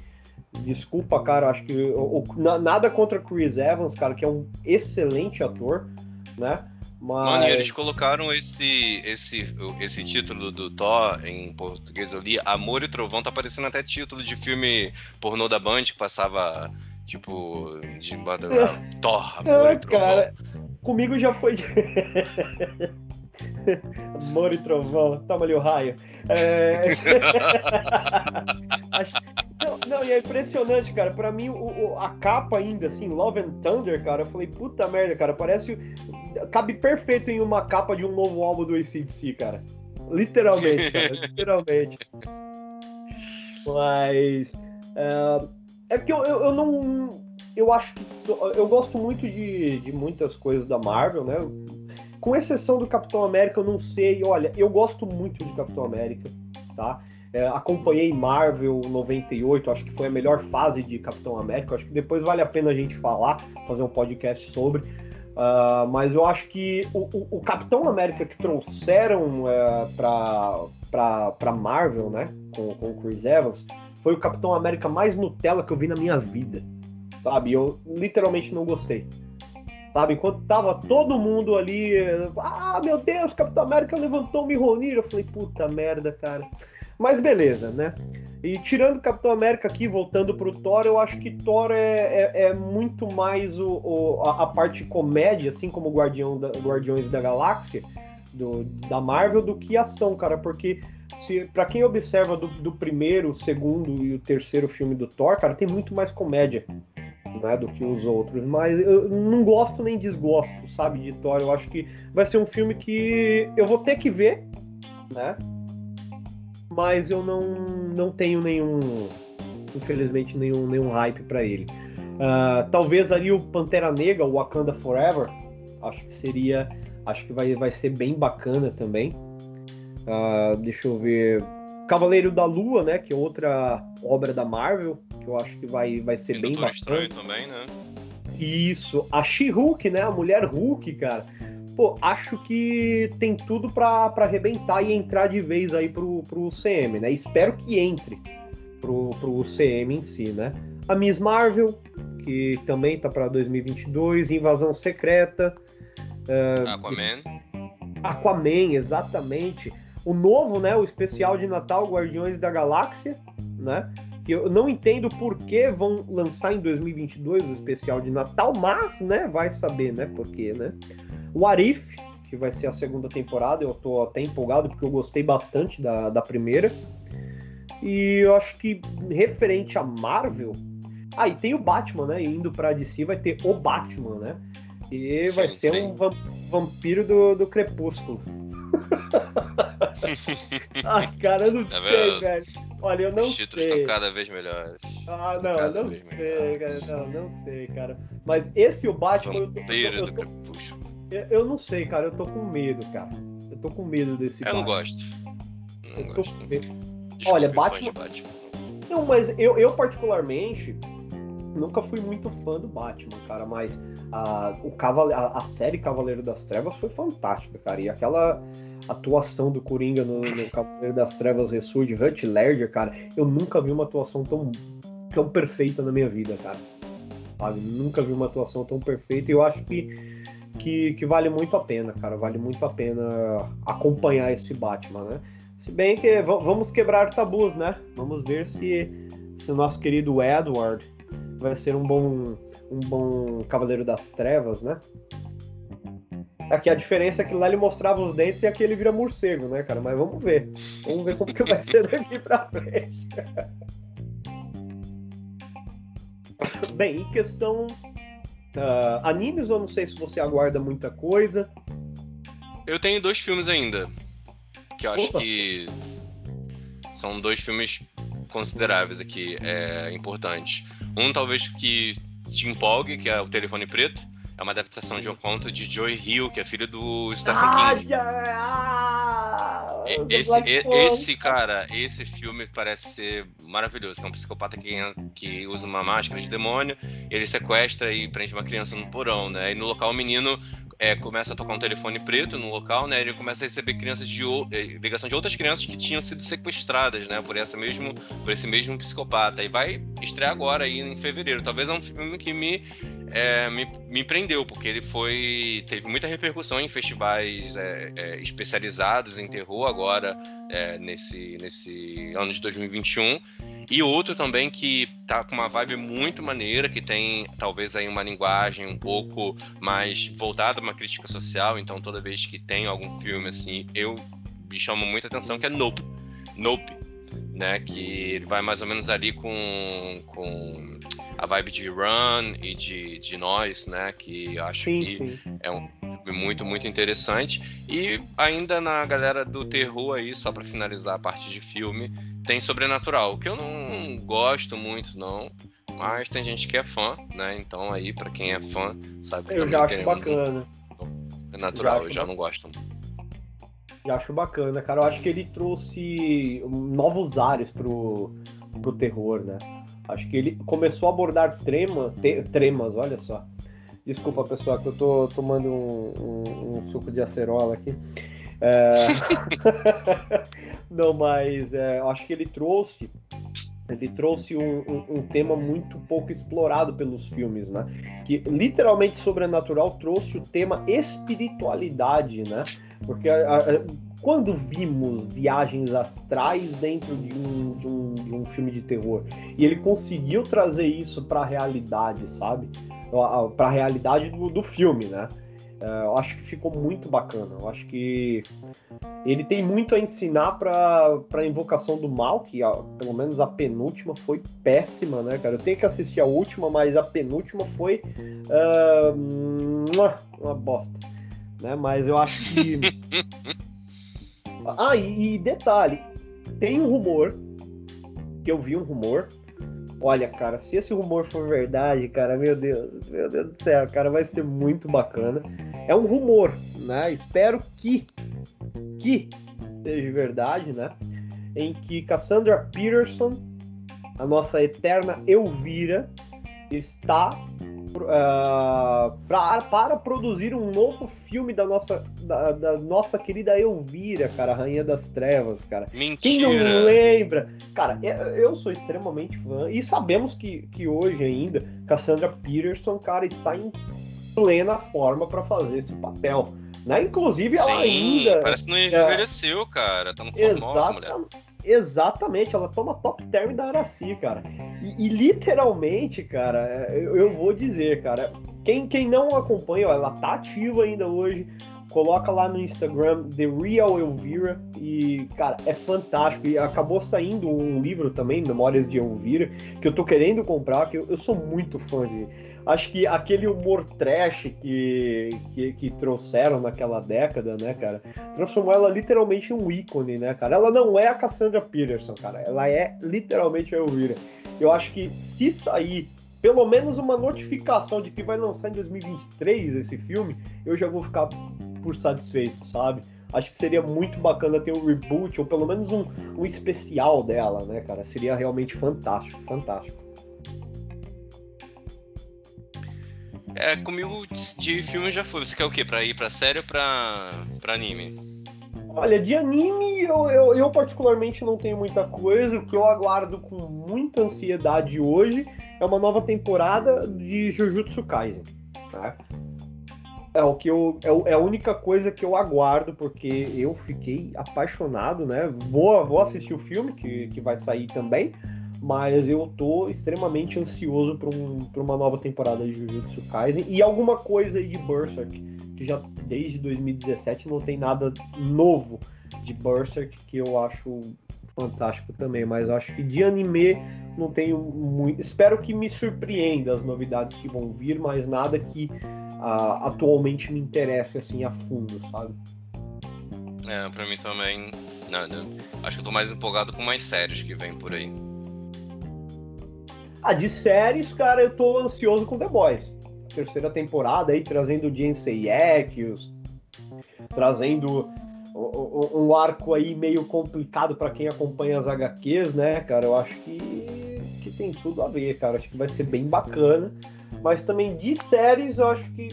Desculpa, cara, acho que nada contra Chris Evans, cara, que é um excelente ator, né? Mas... Mano, e eles colocaram esse, esse, esse título do Thor em português ali, Amor e Trovão, tá parecendo até título de filme pornô da Band que passava, tipo, de banda, (laughs) Thor, Amor e Trovão. Cara, comigo já foi. (laughs) Amor e Trovão, toma ali o raio. É... (laughs) não, não, e é impressionante, cara. Pra mim, o, o, a capa ainda, assim, Love and Thunder, cara, eu falei, puta merda, cara, parece. Cabe perfeito em uma capa de um novo álbum do ACDC, cara. Literalmente, cara, (laughs) literalmente. Mas. É, é que eu, eu, eu, não. Eu acho que. Eu gosto muito de, de muitas coisas da Marvel, né? Com exceção do Capitão América, eu não sei. Olha, eu gosto muito de Capitão América, tá? É, acompanhei Marvel 98, acho que foi a melhor fase de Capitão América. Acho que depois vale a pena a gente falar, fazer um podcast sobre. Uh, mas eu acho que o, o, o Capitão América que trouxeram uh, para Marvel, né, com, com o Chris Evans, foi o Capitão América mais Nutella que eu vi na minha vida. Sabe? Eu literalmente não gostei. Sabe? Enquanto tava todo mundo ali, ah, meu Deus, Capitão América levantou o Mihonir. Eu falei, puta merda, cara. Mas beleza, né? E tirando Capitão América aqui, voltando pro Thor, eu acho que Thor é, é, é muito mais o, o a, a, parte comédia, assim como Guardião da, Guardiões da Galáxia, do, da Marvel, do que ação, cara. Porque se para quem observa do, do primeiro, segundo e o terceiro filme do Thor, cara, tem muito mais comédia né, do que os outros, mas eu não gosto nem desgosto, sabe, de Thor. Eu acho que vai ser um filme que eu vou ter que ver, né? Mas eu não, não tenho nenhum, infelizmente, nenhum, nenhum hype para ele. Uh, talvez ali o Pantera Negra, o Wakanda Forever, acho que seria, acho que vai, vai ser bem bacana também. Uh, deixa eu ver. Cavaleiro da Lua, né? Que é outra obra da Marvel, que eu acho que vai, vai ser bem bacana. Estranho também, né? Isso. A She-Hulk, né? A mulher Hulk, cara. Pô, acho que tem tudo para arrebentar e entrar de vez aí pro, pro CM, né? Espero que entre pro, pro CM em si, né? A Miss Marvel, que também tá para 2022, Invasão Secreta. Uh, Aquaman. Aquaman, exatamente. O novo, né? O especial de Natal Guardiões da Galáxia, né? que eu não entendo por que vão lançar em 2022 o especial de Natal, mas, né, vai saber, né, por quê, né? O Arif, que vai ser a segunda temporada, eu tô até empolgado porque eu gostei bastante da, da primeira. E eu acho que referente a Marvel, ah, e tem o Batman, né? Indo pra DC vai ter o Batman, né? E vai ser sim. um vampiro do, do Crepúsculo. (laughs) ah, cara, eu não tá sei, velho. Olha, eu não Os títulos sei. estão cada vez melhores. Ah, não, cada não sei, melhores. cara. Não, não sei, cara. Mas esse o Batman. Vampiro eu tô, eu tô, do Crepúsculo. Eu, não sei, cara. Eu tô com medo, cara. Eu tô com medo desse Eu Batman. não gosto. Não eu gosto. Desculpe, Olha, Batman... Batman. Não, mas eu, eu particularmente nunca fui muito fã do Batman, cara, mas a, o Cavale... a, a série Cavaleiro das Trevas foi fantástica, cara. E aquela atuação do Coringa no, no (laughs) Cavaleiro das Trevas Ressurge, Hunt Ledger, cara, eu nunca vi uma atuação tão, tão perfeita na minha vida, cara. Sabe? Nunca vi uma atuação tão perfeita e eu acho que, que, que vale muito a pena, cara. Vale muito a pena acompanhar esse Batman, né? Se bem que vamos quebrar tabus, né? Vamos ver se, se o nosso querido Edward vai ser um bom, um bom Cavaleiro das Trevas, né? Aqui a diferença é que lá ele mostrava os dentes e aqui ele vira morcego, né, cara? Mas vamos ver. Vamos ver como que vai ser daqui pra frente. (laughs) Bem, em questão uh, animes, eu não sei se você aguarda muita coisa. Eu tenho dois filmes ainda. Que eu acho Opa. que são dois filmes consideráveis aqui, é, importantes. Um talvez que te empolgue, que é o Telefone Preto é uma adaptação de um conto de Joy Hill, que é filho do Stephen ah, King. Ah, esse, esse, cara, esse filme parece ser maravilhoso. Que é um psicopata que, que usa uma máscara de demônio, ele sequestra e prende uma criança no porão, né? E no local o menino é, começa a tocar um telefone preto no local, né? Ele começa a receber crianças de é, ligação de outras crianças que tinham sido sequestradas, né? Por essa mesmo, por esse mesmo psicopata. E vai estrear agora aí em fevereiro. Talvez é um filme que me é, me, me prendeu, porque ele foi. teve muita repercussão em festivais é, é, especializados em terror agora, é, nesse, nesse ano de 2021. E outro também que tá com uma vibe muito maneira, que tem talvez aí uma linguagem um pouco mais voltada a uma crítica social, então toda vez que tem algum filme assim, eu me chamo muita atenção, que é Nope. Nope, né? Que ele vai mais ou menos ali com, com a vibe de Run e de, de Nós, né? Que acho sim, que sim. é um filme muito, muito interessante. E ainda na galera do terror aí, só para finalizar a parte de filme, tem Sobrenatural, que eu não gosto muito, não. Mas tem gente que é fã, né? Então aí, para quem é fã, sabe que eu já acho bacana. É natural, já eu já não gosto. Acho bacana, cara. Eu acho que ele trouxe novos ares pro, pro terror, né? Acho que ele começou a abordar trema, te, tremas, olha só. Desculpa, pessoal, que eu tô tomando um, um, um suco de acerola aqui. É... (laughs) Não, mas é, acho que ele trouxe ele trouxe um, um, um, tema muito pouco explorado pelos filmes, né? Que literalmente sobrenatural trouxe o tema espiritualidade, né? Porque a, a, quando vimos viagens astrais dentro de um, de um, de um filme de terror e ele conseguiu trazer isso para a realidade, sabe? Para a realidade do, do filme, né? É, eu acho que ficou muito bacana. Eu acho que ele tem muito a ensinar para a Invocação do Mal, que ó, pelo menos a penúltima foi péssima, né, cara? Eu tenho que assistir a última, mas a penúltima foi uh, uma bosta. Né? Mas eu acho que. (laughs) ah, e, e detalhe: tem um rumor, que eu vi um rumor, Olha, cara, se esse rumor for verdade, cara, meu Deus, meu Deus do céu, cara, vai ser muito bacana. É um rumor, né? Espero que, que seja verdade, né? Em que Cassandra Peterson, a nossa eterna Elvira, está uh, pra, para produzir um novo filme da nossa, da, da, nossa querida Elvira, cara, Rainha das Trevas, cara. Mentira! Quem não lembra? Cara, eu sou extremamente fã e sabemos que, que hoje ainda Cassandra Peterson, cara, está em plena forma para fazer esse papel. Né? Inclusive, ela Sim, ainda. Parece que não é, envelheceu, é, cara. Tá no formosa, mulher. Exatamente, ela toma top term da Araci, cara. E, e literalmente, cara, eu, eu, vou dizer, cara, quem, quem não acompanha, ó, ela tá ativa ainda hoje. Coloca lá no Instagram The Real Elvira e, cara, é fantástico. E acabou saindo um livro também, Memórias de Elvira, que eu tô querendo comprar, que eu, eu sou muito fã de acho que aquele humor trash que, que, que, trouxeram naquela década, né, cara, transformou ela literalmente em um ícone, né, cara? Ela não é a Cassandra Peterson, cara, ela é literalmente a Elvira. Eu acho que se sair pelo menos uma notificação de que vai lançar em 2023 esse filme, eu já vou ficar por satisfeito, sabe? Acho que seria muito bacana ter um reboot, ou pelo menos um, um especial dela, né, cara? Seria realmente fantástico, fantástico. É, comigo de filme já foi. Você quer o quê? Pra ir pra série ou pra, pra anime? Olha, de anime eu, eu, eu, particularmente não tenho muita coisa. O que eu aguardo com muita ansiedade hoje é uma nova temporada de Jujutsu Kaisen. Tá? É o que eu é, é, a única coisa que eu aguardo porque eu fiquei apaixonado, né? Vou, vou assistir o filme que, que vai sair também, mas eu tô extremamente ansioso para um, uma nova temporada de Jujutsu Kaisen e alguma coisa de Berserk, que já desde 2017 não tem nada novo de Berserk que eu acho fantástico também, mas acho que de anime não tenho muito. Espero que me surpreenda as novidades que vão vir, mas nada que uh, atualmente me interesse assim a fundo, sabe? É, pra mim também. Nada. Acho que eu tô mais empolgado com mais séries que vem por aí. Ah, de séries, cara, eu tô ansioso com The Boys. Terceira temporada aí, trazendo o Jensen Ackles, trazendo um arco aí meio complicado para quem acompanha as HQs, né, cara? Eu acho que, que tem tudo a ver, cara. Acho que vai ser bem bacana. Mas também de séries, eu acho que.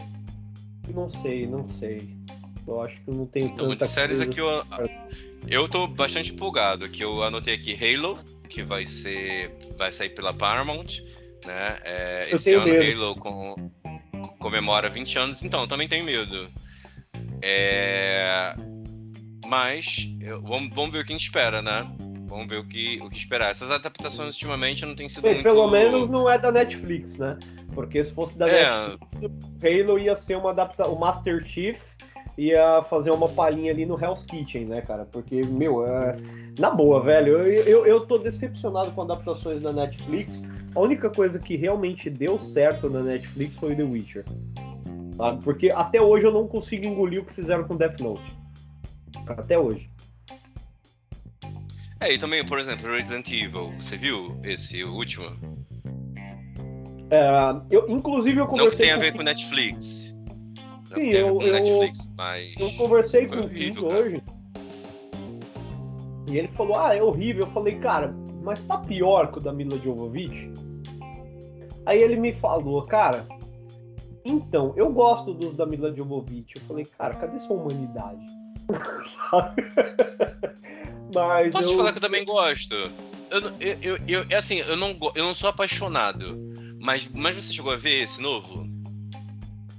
Não sei, não sei. Eu acho que não tenho então, tanta de séries aqui eu, eu tô bastante empolgado. Que eu anotei aqui Halo, que vai ser vai sair pela Paramount, né? É, esse ano medo. Halo com, comemora 20 anos, então eu também tenho medo. É, mas eu, vamos, vamos ver o que a gente espera, né? Vamos ver o que, o que esperar. Essas adaptações ultimamente não têm sido Bem, muito... Pelo menos não é da Netflix, né? Porque se fosse da é... Netflix, Halo ia ser uma adaptação... O Master Chief ia fazer uma palhinha ali no Hell's Kitchen, né, cara? Porque, meu, é... na boa, velho, eu, eu, eu tô decepcionado com adaptações da Netflix. A única coisa que realmente deu certo na Netflix foi The Witcher. Sabe? Porque até hoje eu não consigo engolir o que fizeram com Death Note. Até hoje. É, e também, por exemplo, Resident Evil, você viu esse último? É, eu, inclusive eu conversei. Não que tem a ver com, com Netflix. Sim, eu, eu, Netflix, mas eu conversei com o Vitor hoje. E ele falou, ah, é horrível. Eu falei, cara, mas tá pior que o da Mila Jovovich? Aí ele me falou, cara, então, eu gosto dos da Mila Jovovich. Eu falei, cara, cadê sua humanidade? (laughs) Sabe? mas Posso eu... te falar que eu também gosto. Eu, eu, eu, eu, é assim, eu não, eu não sou apaixonado. Mas, mas você chegou a ver esse novo?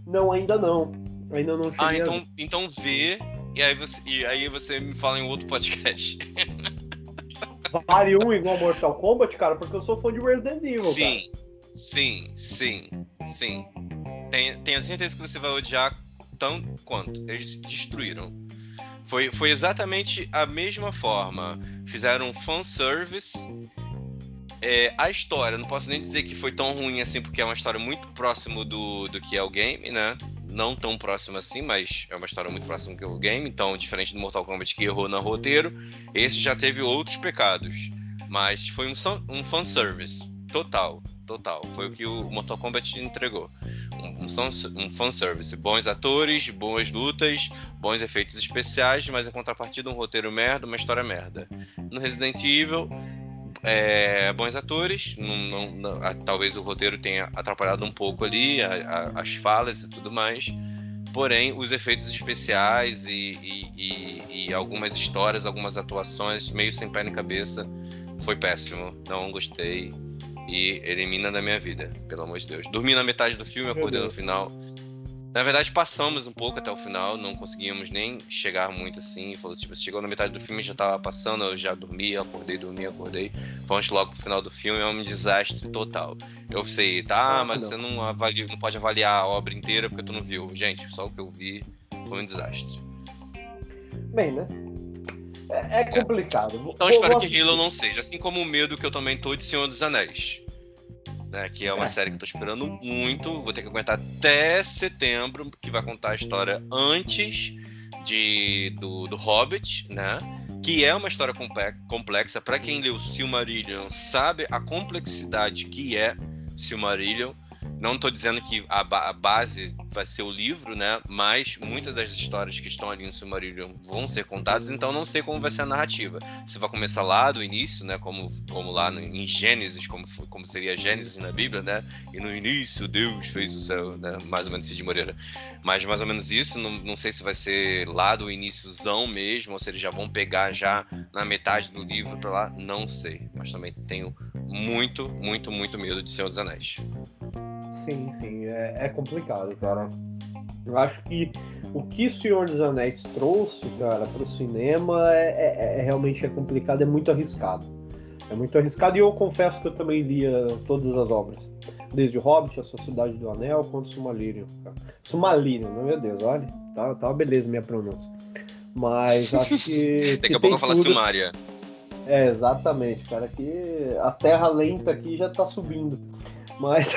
Não, ainda não. Ainda não cheguei. Ah, então, a... então vê. E aí, você, e aí você me fala em outro podcast. (laughs) Vale um igual Mortal Kombat, cara, porque eu sou fã de Resident Evil. Sim, cara. sim, sim, sim. Tenha, tenha certeza que você vai odiar tanto quanto. Eles destruíram. Foi, foi exatamente a mesma forma. Fizeram um fanservice. É, a história, não posso nem dizer que foi tão ruim assim, porque é uma história muito próximo do, do que é o game, né? Não tão próximo assim, mas é uma história muito próxima que o game, então diferente do Mortal Kombat que errou no roteiro, esse já teve outros pecados, mas foi um, um fanservice total, total, foi o que o Mortal Kombat entregou, um, um, um fanservice, bons atores, boas lutas, bons efeitos especiais, mas em contrapartida um roteiro merda, uma história merda. No Resident Evil é, bons atores, não, não, não, a, talvez o roteiro tenha atrapalhado um pouco ali, a, a, as falas e tudo mais. Porém, os efeitos especiais e, e, e, e, algumas histórias, algumas atuações meio sem pé nem cabeça, foi péssimo. Não gostei e elimina da minha vida, pelo amor de Deus. Dormi na metade do filme, acordei no final. Na verdade, passamos um pouco até o final, não conseguíamos nem chegar muito assim. Falou, tipo, chegou na metade do filme, já tava passando, eu já dormi, acordei, dormi, acordei. Vamos logo pro final do filme, é um desastre total. Eu sei, tá, mas você não, avalia, não pode avaliar a obra inteira porque tu não viu. Gente, só o que eu vi foi um desastre. Bem, né? É, é complicado. É. Então espero que Halo não seja, assim como o medo que eu também tô de Senhor dos Anéis né? Que é uma é. série que eu tô esperando muito. Vou ter que aguentar até setembro, que vai contar a história antes de, do, do Hobbit, né? Que é uma história complexa. Para quem leu Silmarillion, sabe a complexidade que é Silmarillion. Não estou dizendo que a, ba a, base vai ser o livro, né? Mas muitas das histórias que estão ali no Silmarillion vão ser contadas, então não sei como vai ser a narrativa. Se vai começar lá do início, né? Como, como lá no, em Gênesis, como, como seria Gênesis na Bíblia, né? E no início Deus fez o céu, né? Mais ou menos Cid Moreira. Mas mais ou menos isso, não, não sei se vai ser lá do iníciozão mesmo, ou se eles já vão pegar já na metade do livro para lá, não sei. Mas também tenho muito, muito, muito medo de Senhor dos Anéis. Sim, sim, é, é complicado, cara. Eu acho que o que o Senhor dos Anéis trouxe, cara, para o cinema é, é, é, realmente é complicado, é muito arriscado. É muito arriscado e eu confesso que eu também lia todas as obras. Desde o Hobbit, a Sociedade do Anel, quanto Sumalírio. Sumalírio, meu Deus, olha. Tá, tá uma beleza minha pronúncia. Mas acho que. (laughs) Daqui a pouco eu falo Sumária. É, exatamente, cara. Que a terra lenta aqui já tá subindo. Mas,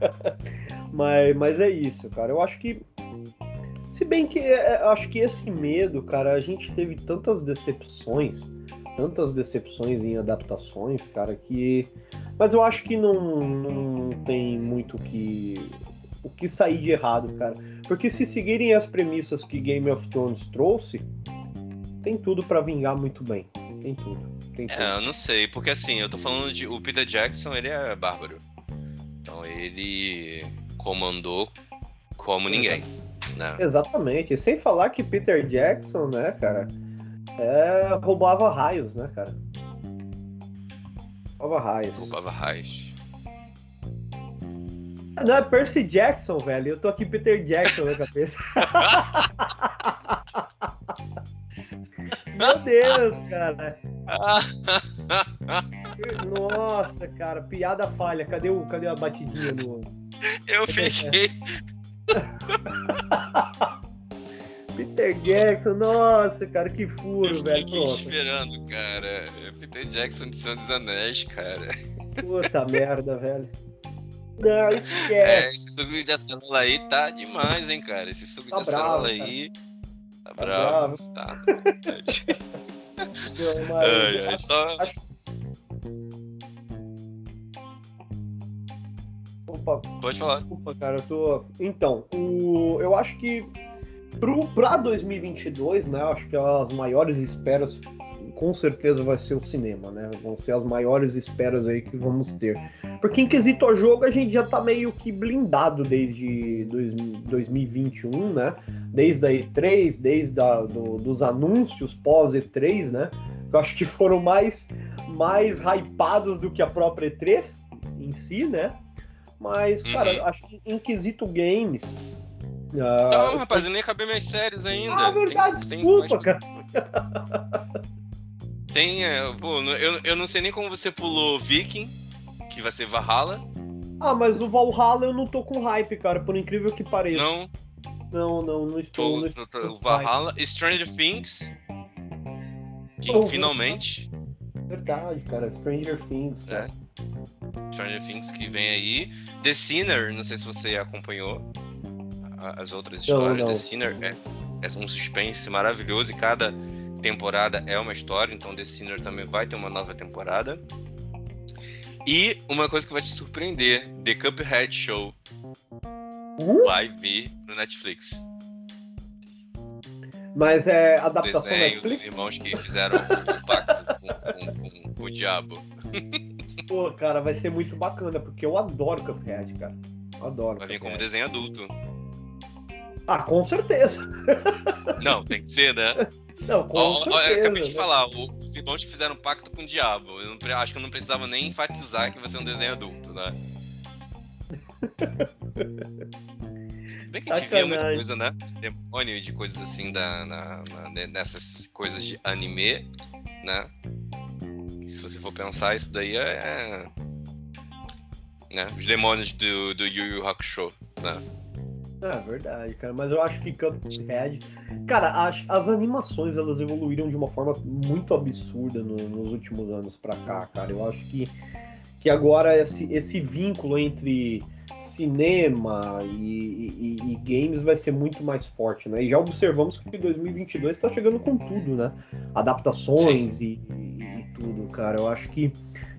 (laughs) mas, mas é isso, cara. Eu acho que. Se bem que é, é, acho que esse medo, cara, a gente teve tantas decepções, tantas decepções em adaptações, cara, que. Mas eu acho que não, não tem muito que o que sair de errado, cara. Porque se seguirem as premissas que Game of Thrones trouxe, tem tudo para vingar muito bem. Tem tudo. É, eu não sei, porque assim, eu tô falando de. O Peter Jackson, ele é bárbaro. Então ele comandou como ninguém. Né? Exatamente. Sem falar que Peter Jackson, né, cara, é, roubava raios, né, cara? Roubava raios. Roubava raios. Não, é Percy Jackson, velho. Eu tô aqui Peter Jackson na cabeça. (laughs) Meu Deus, cara. (laughs) Nossa, cara, piada falha. Cadê, o, cadê a batidinha no. Eu fiquei. (laughs) Peter Jackson, nossa, cara, que furo, eu velho. Fiquei esperando, cara. Peter Jackson de Senhor dos Anéis, cara. Puta (laughs) merda, velho. Não, esquece. É, esse suco de acerola aí tá demais, hein, cara. Esse suco tá de acerola aí. Tá, tá bravo. bravo. Tá. (laughs) Mas... ai, ai, só... Opa, Pode falar. Desculpa, cara, eu tô. Então, o... eu acho que pro, pra 2022, né, eu acho que as maiores esperas com certeza vai ser o cinema, né? Vão ser as maiores esperas aí que vamos ter. Porque em quesito ao jogo a gente já tá meio que blindado desde 2021, né? Desde a E3, desde a, do, dos anúncios pós E3, né? Eu acho que foram mais, mais hypados do que a própria E3 em si, né? Mas, cara, uhum. acho que em quesito games. Uh, não, rapaz, eu nem acabei minhas séries ainda. Ah, verdade, tem, desculpa, tem cara. (laughs) Tem. É, pô, eu, eu não sei nem como você pulou Viking, que vai ser Valhalla. Ah, mas o Valhalla eu não tô com hype, cara, por incrível que pareça. Não? Não, não, não estou. Tô, não tô, o Valhalla. Hype. Stranger Things. Que oh, finalmente. Verdade, cara. Stranger Things. É. Stranger Things que vem aí. The Sinner, não sei se você acompanhou as outras histórias. Não, não. The Sinner é, é um suspense maravilhoso e cada temporada é uma história, então The Sinner também vai ter uma nova temporada. E uma coisa que vai te surpreender: The Cuphead Show uh? vai vir no Netflix. Mas é adaptação Desenho Netflix? dos irmãos que fizeram o pacto com, com- com- com o diabo. (laughs) Pô, cara, vai ser muito bacana, porque eu adoro Cuphead, cara. Adoro. Vai vir como desenho adulto. Ah, com certeza. Não, tem que ser, né? (laughs) Não, com Ó, ó, certeza. eu acabei de né? falar, o- os irmãos que fizeram pacto com o diabo. Eu não acho que eu não precisava nem enfatizar que vai ser um desenho adulto, né? (laughs) Bem que a gente vê muita coisa, né? De demônio e de coisas assim da, na- na- nessas coisas de anime, né? E se você for pensar, isso daí é. Né? Os demônios do, do Yu Yu Hakusho, né? É verdade, cara. Mas eu acho que Cuphead. Cara, as, as animações elas evoluíram de uma forma muito absurda no- nos últimos anos pra cá, cara. Eu acho que, que agora esse, esse vínculo entre cinema e, e- e games vai ser muito mais forte, né? E já observamos que 2022 tá chegando com tudo, né? Adaptações e, e- e tudo, cara. Eu acho que,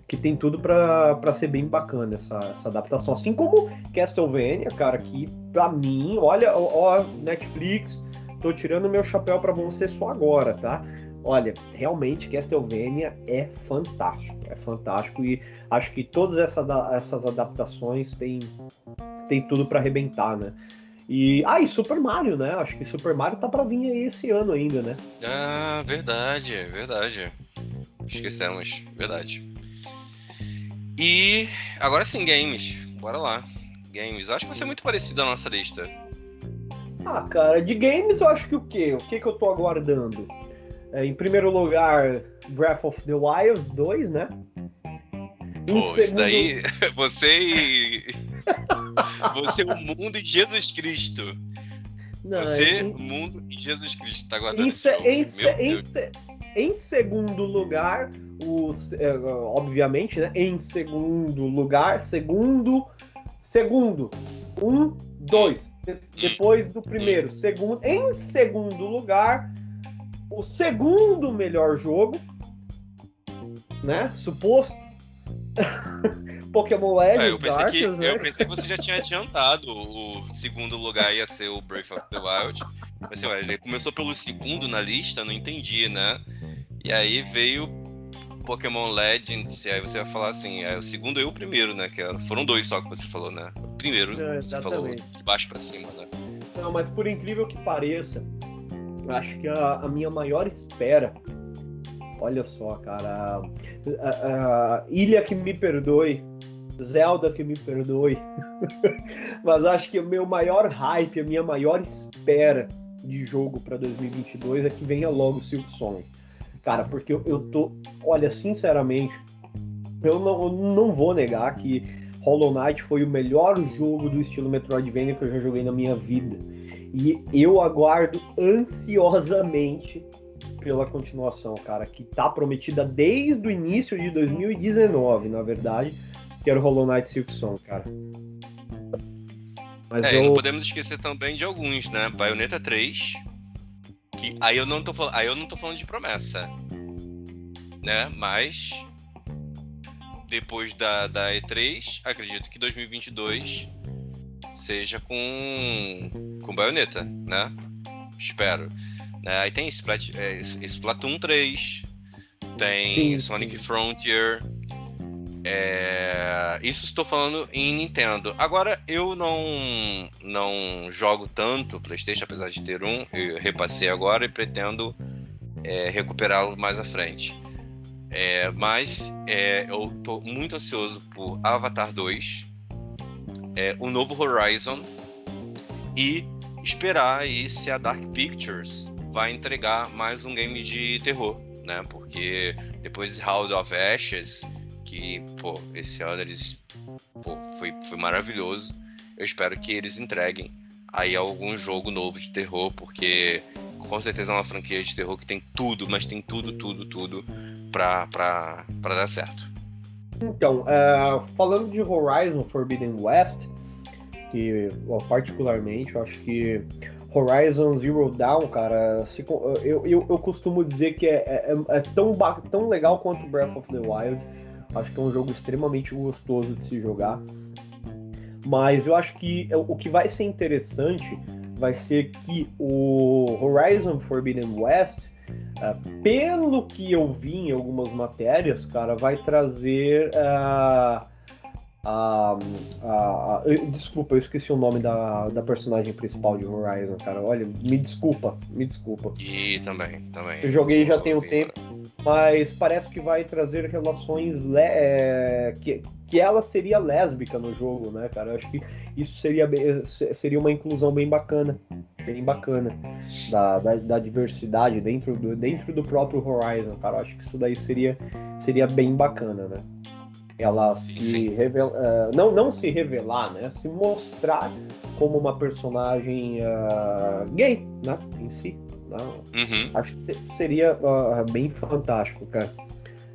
que tem tudo pra ser bem bacana essa, essa adaptação. Assim como Castlevania, cara, que pra mim, olha, ó, Netflix, tô tirando meu chapéu pra você só agora, tá? Olha, realmente Castlevania é fantástico, é fantástico e acho que todas essa, essas adaptações têm, têm tudo pra arrebentar, né? E, ah, e Super Mario, né? Acho que Super Mario tá pra vir aí esse ano ainda, né? Ah, verdade, verdade. Esquecemos, verdade. E agora sim, games. Bora lá. Games. Acho que vai ser muito parecido a nossa lista. Ah, cara, de games eu acho que o quê? O que que eu tô aguardando? É, em primeiro lugar, Breath of the Wild 2, né? Em Pô, isso segundo- daí. (laughs) Você e. (laughs) Você, o mundo e Jesus Cristo. Não, Você, em- o mundo e Jesus Cristo. Tá aguardando Em, esse em em em segundo lugar, os, é, obviamente, né? Em segundo lugar, segundo, segundo, um, dois. De- depois do primeiro, segundo. Em segundo lugar, o segundo melhor jogo, né? Suposto. (laughs) Pokémon Ah, Legends eu, pensei que, né? eu pensei que você já tinha adiantado. O segundo lugar ia ser o Breath of the Wild. Mas, assim, olha, ele começou pelo segundo na lista, não entendi, né? E aí veio Pokémon Legends, e aí você vai falar assim, é o segundo e o primeiro, né? Que era- foram dois só que você falou, né? O primeiro, É, você falou de baixo pra cima, né? Não, mas por incrível que pareça, acho que a, a minha maior espera. Olha só, cara. a- a- a Ilha que me perdoe. Zelda que me perdoe. (laughs) mas acho que o meu maior hype, a minha maior espera de jogo pra 2022 é que venha logo o Silk Song. Cara, porque eu, eu tô. Olha, sinceramente, eu não, eu não vou negar que Hollow Knight foi o melhor jogo do estilo Metroidvania que eu já joguei na minha vida. E eu aguardo ansiosamente pela continuação, cara, que tá prometida desde o início de 2019, na verdade, que era o Hollow Knight Silk Song, cara. Mas É, e eu... não podemos esquecer também de alguns, né? Bayonetta 3. Que aí eu não tô falando. Aí eu não tô falando de promessa. Né? Mas. Depois da, da E3, acredito que 2022 seja com. com Bayonetta, né? Espero. Né? Aí tem Splat, é, Splatoon 3, tem Sim, Sonic. Frontier. É, Isso estou falando em Nintendo. Agora, eu não, não jogo tanto PlayStation, apesar de ter um. Eu repassei agora e pretendo é, recuperá-lo mais à frente. É, mas é, eu tô muito ansioso por Avatar 2, é, o novo Horizon e esperar aí se a Dark Pictures vai entregar mais um game de terror, né? Porque depois de House of Ashes, que, pô, esse ano eles, pô, foi, foi maravilhoso. Eu espero que eles entreguem aí algum jogo novo de terror, porque com certeza é uma franquia de terror que tem tudo, mas tem tudo, tudo, tudo pra, pra, pra dar certo. Então, é, falando de Horizon Forbidden West, que particularmente eu acho que Horizon Zero Dawn, cara, se eu, eu, eu costumo dizer que é, é, é tão, tão legal quanto Breath of the Wild. Acho que é um jogo extremamente gostoso de se jogar. Mas eu acho que é o que vai ser interessante vai ser que o Horizon Forbidden West, uh, pelo que eu vi em algumas matérias, cara, vai trazer. Uh, a, a, a, desculpa, eu esqueci o nome da, da personagem principal de Horizon, cara. Olha, me desculpa, me desculpa. E também, também. Eu joguei já tem um tempo, mas parece que vai trazer relações é, que, que ela seria lésbica no jogo, né, cara? Eu acho que isso seria, bem, seria uma inclusão bem bacana, bem bacana da, da, da, diversidade dentro do, dentro do próprio Horizon, cara. Eu acho que isso daí seria, seria bem bacana, né? Ela sim, se revela, uh, não não se revelar, né, se mostrar como uma personagem uh, gay, né, em si. Né? Uhum. Acho que seria uh, bem fantástico, cara.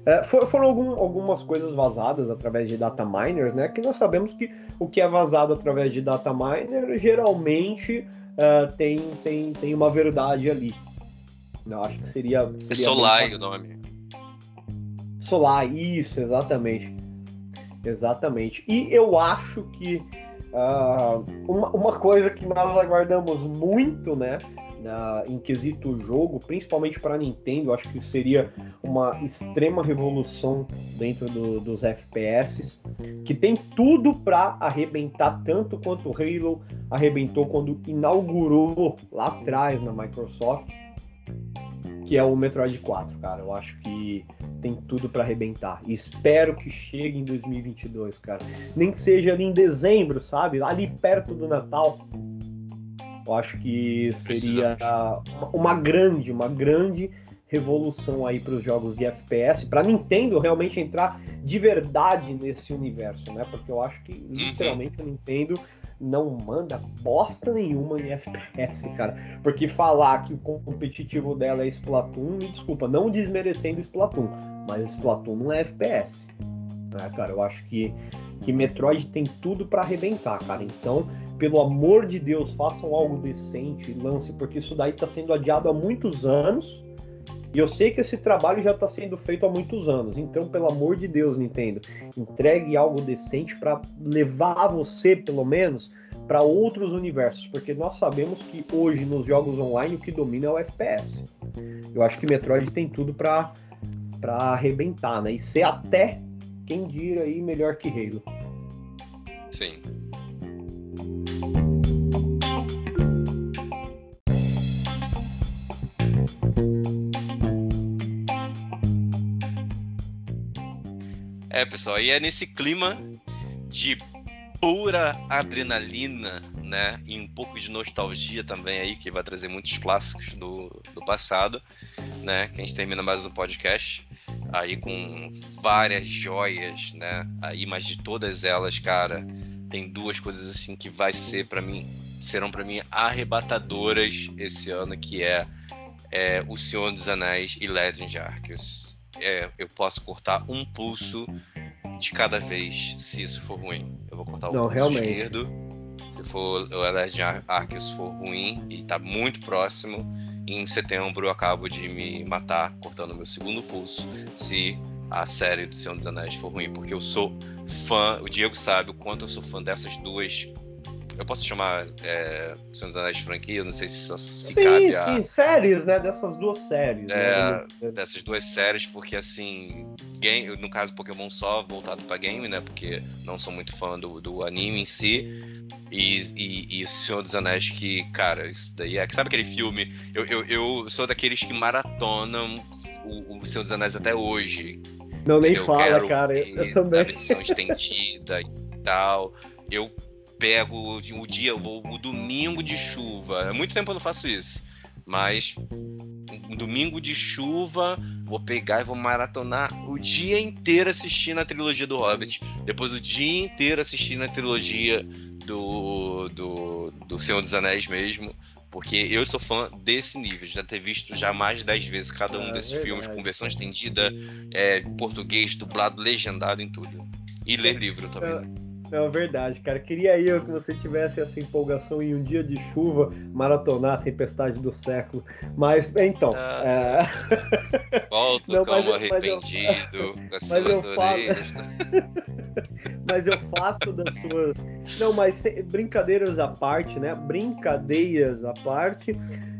É, foram algum, algumas coisas vazadas através de data miners, né? Que nós sabemos que o que é vazado através de data miner geralmente tem, tem, tem uma verdade ali. Eu acho que seria. seria é Solai o nome. Solai, isso, exatamente. Exatamente. E eu acho que uh, uma, uma coisa que nós aguardamos muito, né? Na, em quesito jogo, principalmente para Nintendo, acho que seria uma extrema revolução dentro do, dos FPS, que tem tudo para arrebentar tanto quanto o Halo arrebentou quando inaugurou lá atrás na Microsoft, que é o Metroid 4, cara. Eu acho que tem tudo para arrebentar. E espero que chegue em 2022, cara. Nem que seja ali em dezembro, sabe? Ali perto do Natal. Eu acho que seria uma grande, uma grande revolução aí para os jogos de FPS, para Nintendo realmente entrar de verdade nesse universo, né? Porque eu acho que uhum. literalmente a Nintendo não manda bosta nenhuma em FPS, cara. Porque falar que o competitivo dela é Splatoon, me desculpa, não desmerecendo Splatoon, mas Splatoon não é FPS. Né, cara? Eu acho que, que Metroid tem tudo para arrebentar, cara. Então, pelo amor de Deus, façam algo decente, lance, porque isso daí tá sendo adiado há muitos anos. E eu sei que esse trabalho já está sendo feito há muitos anos. Então, pelo amor de Deus, Nintendo, entregue algo decente para levar você, pelo menos, para outros universos, porque nós sabemos que hoje nos jogos online o que domina é o FPS. Eu acho que Metroid tem tudo para para arrebentar, né? E ser até quem dira aí melhor que Halo. Sim. É, pessoal, e é nesse clima de pura adrenalina, né? E um pouco de nostalgia também aí, que vai trazer muitos clássicos do, do passado, né? Que a gente termina mais um podcast aí com várias joias, né? Aí, mas de todas elas, cara, tem duas coisas assim que vai ser para mim, serão para mim arrebatadoras esse ano, que é, é O Senhor dos Anéis e Legend Arceus é, eu posso cortar um pulso de cada vez se isso for ruim. Eu vou cortar o Não, pulso realmente. esquerdo. Se for o Alert Arceus for ruim e tá muito próximo, em setembro eu acabo de me matar cortando meu segundo pulso se a série do Senhor dos Anéis for ruim, porque eu sou fã, o Diego sabe o quanto eu sou fã dessas duas eu posso chamar é, Senhor dos Anéis de franquia? Não sei se, se sim, cabe a. Sim, séries, né? Dessas duas séries. É, né? Dessas duas séries, porque assim. Game, no caso Pokémon só voltado pra game, né? Porque não sou muito fã do, do anime em si. E, e, e o Senhor dos Anéis, que, cara, isso daí é. Sabe aquele filme? Eu, eu, eu sou daqueles que maratonam o, o Senhor dos Anéis até hoje. Não, nem eu fala, cara. Eu, eu também. A versão estendida e tal. Eu pego um dia, vou o domingo de chuva. Há muito tempo eu não faço isso. Mas um domingo de chuva, vou pegar e vou maratonar o dia inteiro assistindo a trilogia do Hobbit. Depois o dia inteiro assistindo a trilogia do, do, do Senhor dos Anéis mesmo. Porque eu sou fã desse nível, já ter visto já mais de 10 vezes cada um é, desses filmes com versão estendida, é, português, dublado, legendado em tudo. E ler livro também. É verdade, cara. Queria eu que você tivesse essa empolgação em um dia de chuva, maratonar a tempestade do século. Mas, então. Ah, é... Volto não, como arrependido, eu... (laughs) com as mas suas orelhas. (laughs) mas eu faço das suas. Não, mas brincadeiras à parte, né? Brincadeiras à parte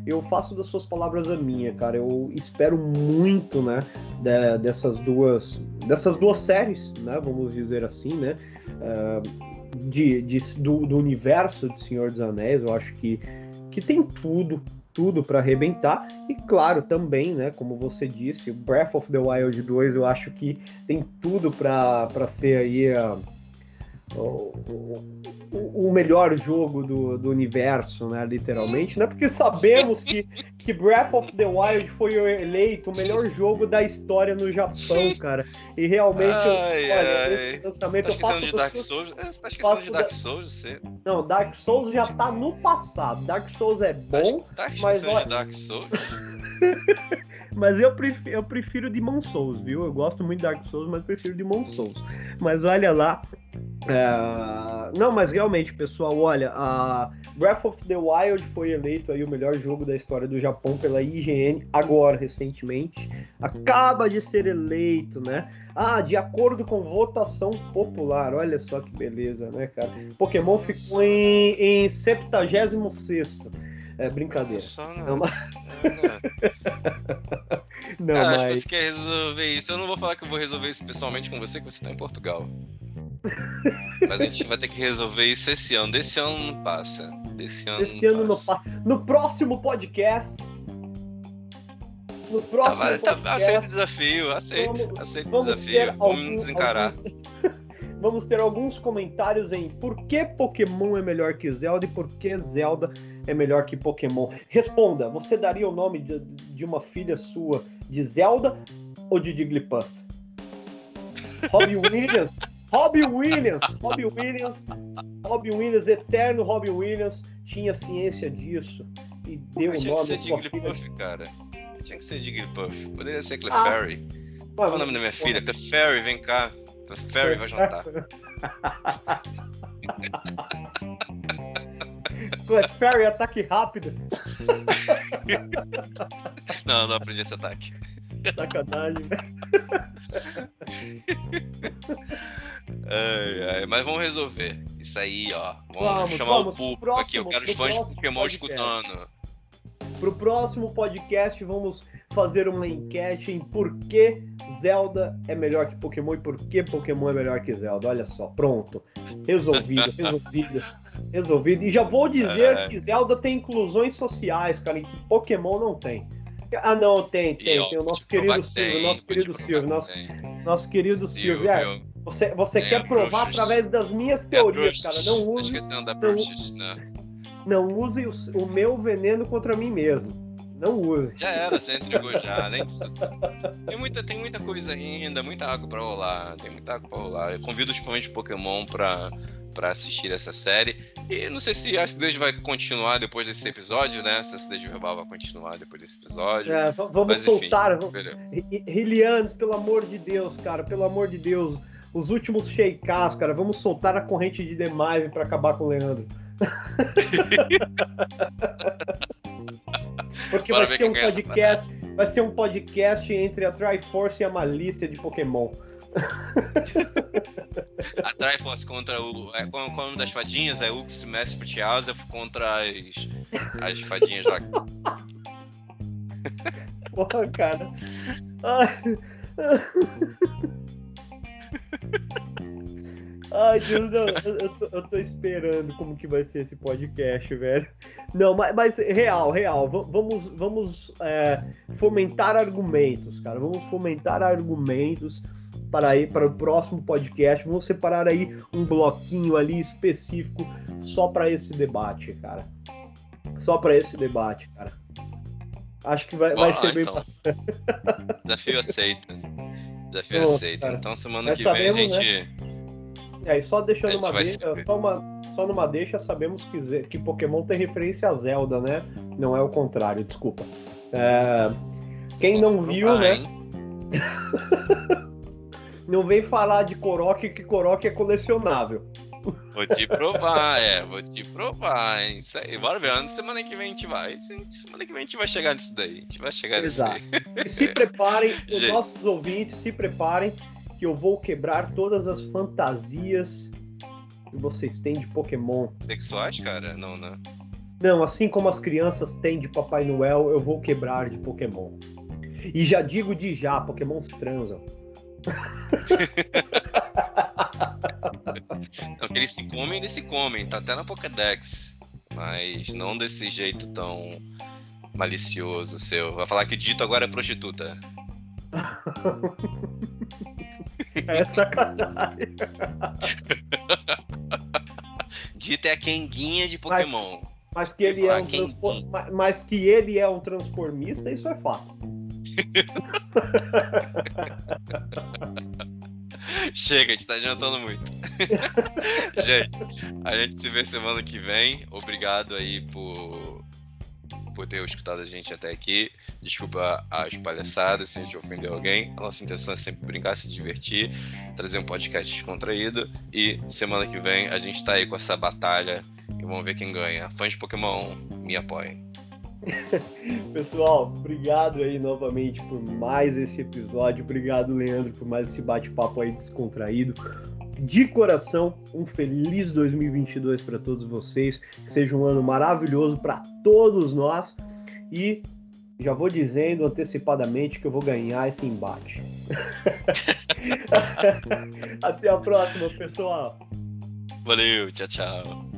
eu faço das suas palavras a minha, cara. Eu espero muito, né, de, dessas duas, dessas duas séries, né, vamos dizer assim, né, uh, de, de do, do, universo de Senhor dos Anéis. Eu acho que que tem tudo, tudo para arrebentar. E claro, também, né, como você disse, Breath of the Wild 2, eu acho que tem tudo para ser aí uh, o, o, o, melhor jogo do, do universo, né? Literalmente, né? Porque sabemos que, que Breath of the Wild foi eleito o melhor jogo da história no Japão, cara. E realmente, ai, olha, ai. esse lançamento. Tá esquecendo de Dark Souls? É, tá esquecendo de Dark Souls, você? Não, Dark Souls já tá no passado. Dark Souls é tá bom. Tá, tá mas olha... de Dark Souls? (laughs) mas eu prefiro, eu prefiro Demon Souls, viu? Eu gosto muito de Dark Souls, mas prefiro Demon Souls. Mas olha lá, é... Não, mas realmente, pessoal, olha, a Breath of the Wild foi eleito aí o melhor jogo da história do Japão pela IGN agora, recentemente. Acaba de ser eleito, né? Ah, de acordo com votação popular. Olha só que beleza, né, cara? Pokémon ficou em, em 76 é brincadeira. Só não. não, (laughs) não ah, mas... você quer resolver isso. Eu não vou falar que eu vou resolver isso pessoalmente com você, que você tá em Portugal. Mas a gente vai ter que resolver isso esse ano. Desse ano não passa. Desse ano, Desse ano não passa. No próximo podcast. No próximo tá, podcast. Tá, aceita o desafio, aceita. Vamos, aceita o desafio. Vamos desencarar. Alguns, (laughs) vamos ter alguns comentários em por que Pokémon é melhor que Zelda e por que Zelda é melhor que Pokémon. Responda, você daria o nome de, de uma filha sua de Zelda ou de Jigglypuff? Robbie (laughs) Williams Robbie Williams, Robbie Williams, Robbie Williams, eterno Robbie Williams, tinha ciência disso e deu o nome à sua filha. cara. Tinha que ser Jigglypuff. Poderia ser Clefairy. Ah, Qual é o nome da minha filha? Clefairy, vem cá. Clefairy vai jantar. (laughs) Clefairy, ataque rápido. não, não aprendi esse ataque. Sacanagem, velho. Ai, ai, mas vamos resolver. Isso aí, ó. Vamos, vamos chamar vamos, o público próximo, aqui. Eu quero os fãs de Pokémon podcast. escutando. Pro próximo podcast, vamos fazer uma enquete em por que Zelda é melhor que Pokémon e por que Pokémon é melhor que Zelda. Olha só, pronto. Resolvido, (laughs) resolvido, resolvido. E já vou dizer é. que Zelda tem inclusões sociais, cara, em que Pokémon não tem. Ah, não, tem, tem. E, tem o nosso querido Silvio, nosso querido Silvio, nosso, nosso querido Silvio. É, você, você quer provar bruxas. através das minhas teorias, cara. Não use. Esquecendo da bruxas, não, né? não use o, o, meu veneno contra mim mesmo. Não use. Já era, já entregou já. Nem... tem, muita, tem muita coisa ainda, muita água pra rolar. Tem muita água pra rolar. Eu convido os fãs de Pokémon pra, pra assistir essa série. E não sei se a acidez vai continuar depois desse episódio, né? Se a acidez verbal vai continuar depois desse episódio. É, vamos Mas, soltar. Rilianes, pelo amor de Deus, cara, pelo amor de Deus os últimos sheikas, cara. Vamos soltar a corrente de demais para acabar com o Leandro. (laughs) Porque Bora vai ser um podcast, vai ser um podcast entre a Triforce e a malícia de Pokémon. (laughs) a Triforce contra o. É, qual, qual é o nome das fadinhas? É Ux Mestre Joseph contra as, as fadinhas lá. (laughs) Porra, cara. Ai. (laughs) Ai, Deus, não, eu, eu, tô, eu, tô, esperando como que vai ser esse podcast, velho. Não, mas, mas real, real. Vamos, vamos é, fomentar argumentos, cara. Vamos fomentar argumentos para ir para o próximo podcast. Vamos separar aí um bloquinho ali específico só para esse debate, cara. Só para esse debate, cara. Acho que vai, vai ser então. bem. Desafio aceito. Desafio aceito. Cara. Então semana que vem a gente. Né? É, e só deixando uma deixa, só, uma, só numa deixa, sabemos que, que Pokémon tem referência a Zelda, né? Não é o contrário, desculpa. É, quem Nossa, não viu, né? (laughs) não vem falar de Korok que Korok é colecionável. Vou te provar, é, vou te provar, hein? Isso aí, bora ver. Semana que vem a gente vai. Semana que vem a gente vai chegar nisso daí. A gente vai chegar Exato. nisso daí. E se preparem, os (laughs) nossos ouvintes, se preparem, que eu vou quebrar todas as fantasias que vocês têm de Pokémon. Sexuais, cara? Não, né? Não, assim como as crianças têm de Papai Noel, eu vou quebrar de Pokémon. E já digo de já, Pokémons transam. (laughs) não, eles se comem, eles se comem, tá até na Pokédex. Mas não desse jeito tão malicioso seu. Vai falar que Dito agora é prostituta. É sacanagem. (laughs) Dito é a Kenguinha de Pokémon. Mas, mas que ele é um transpor... mas que ele é um transformista, isso é fato. (laughs) Chega, a gente tá adiantando muito. (laughs) gente, a gente se vê semana que vem. Obrigado aí por, por ter escutado a gente até aqui. Desculpa as palhaçadas se a gente ofendeu alguém. A nossa intenção é sempre brincar, se divertir, trazer um podcast descontraído. E semana que vem a gente tá aí com essa batalha e vamos ver quem ganha. Fãs de Pokémon, me apoiem. (laughs) Pessoal, obrigado aí novamente por mais esse episódio. Obrigado, Leandro, por mais esse bate-papo aí descontraído. De coração, um feliz 2022 para todos vocês. Que seja um ano maravilhoso para todos nós. E já vou dizendo antecipadamente que eu vou ganhar esse embate. (laughs) Até a próxima, pessoal. Valeu, tchau, tchau.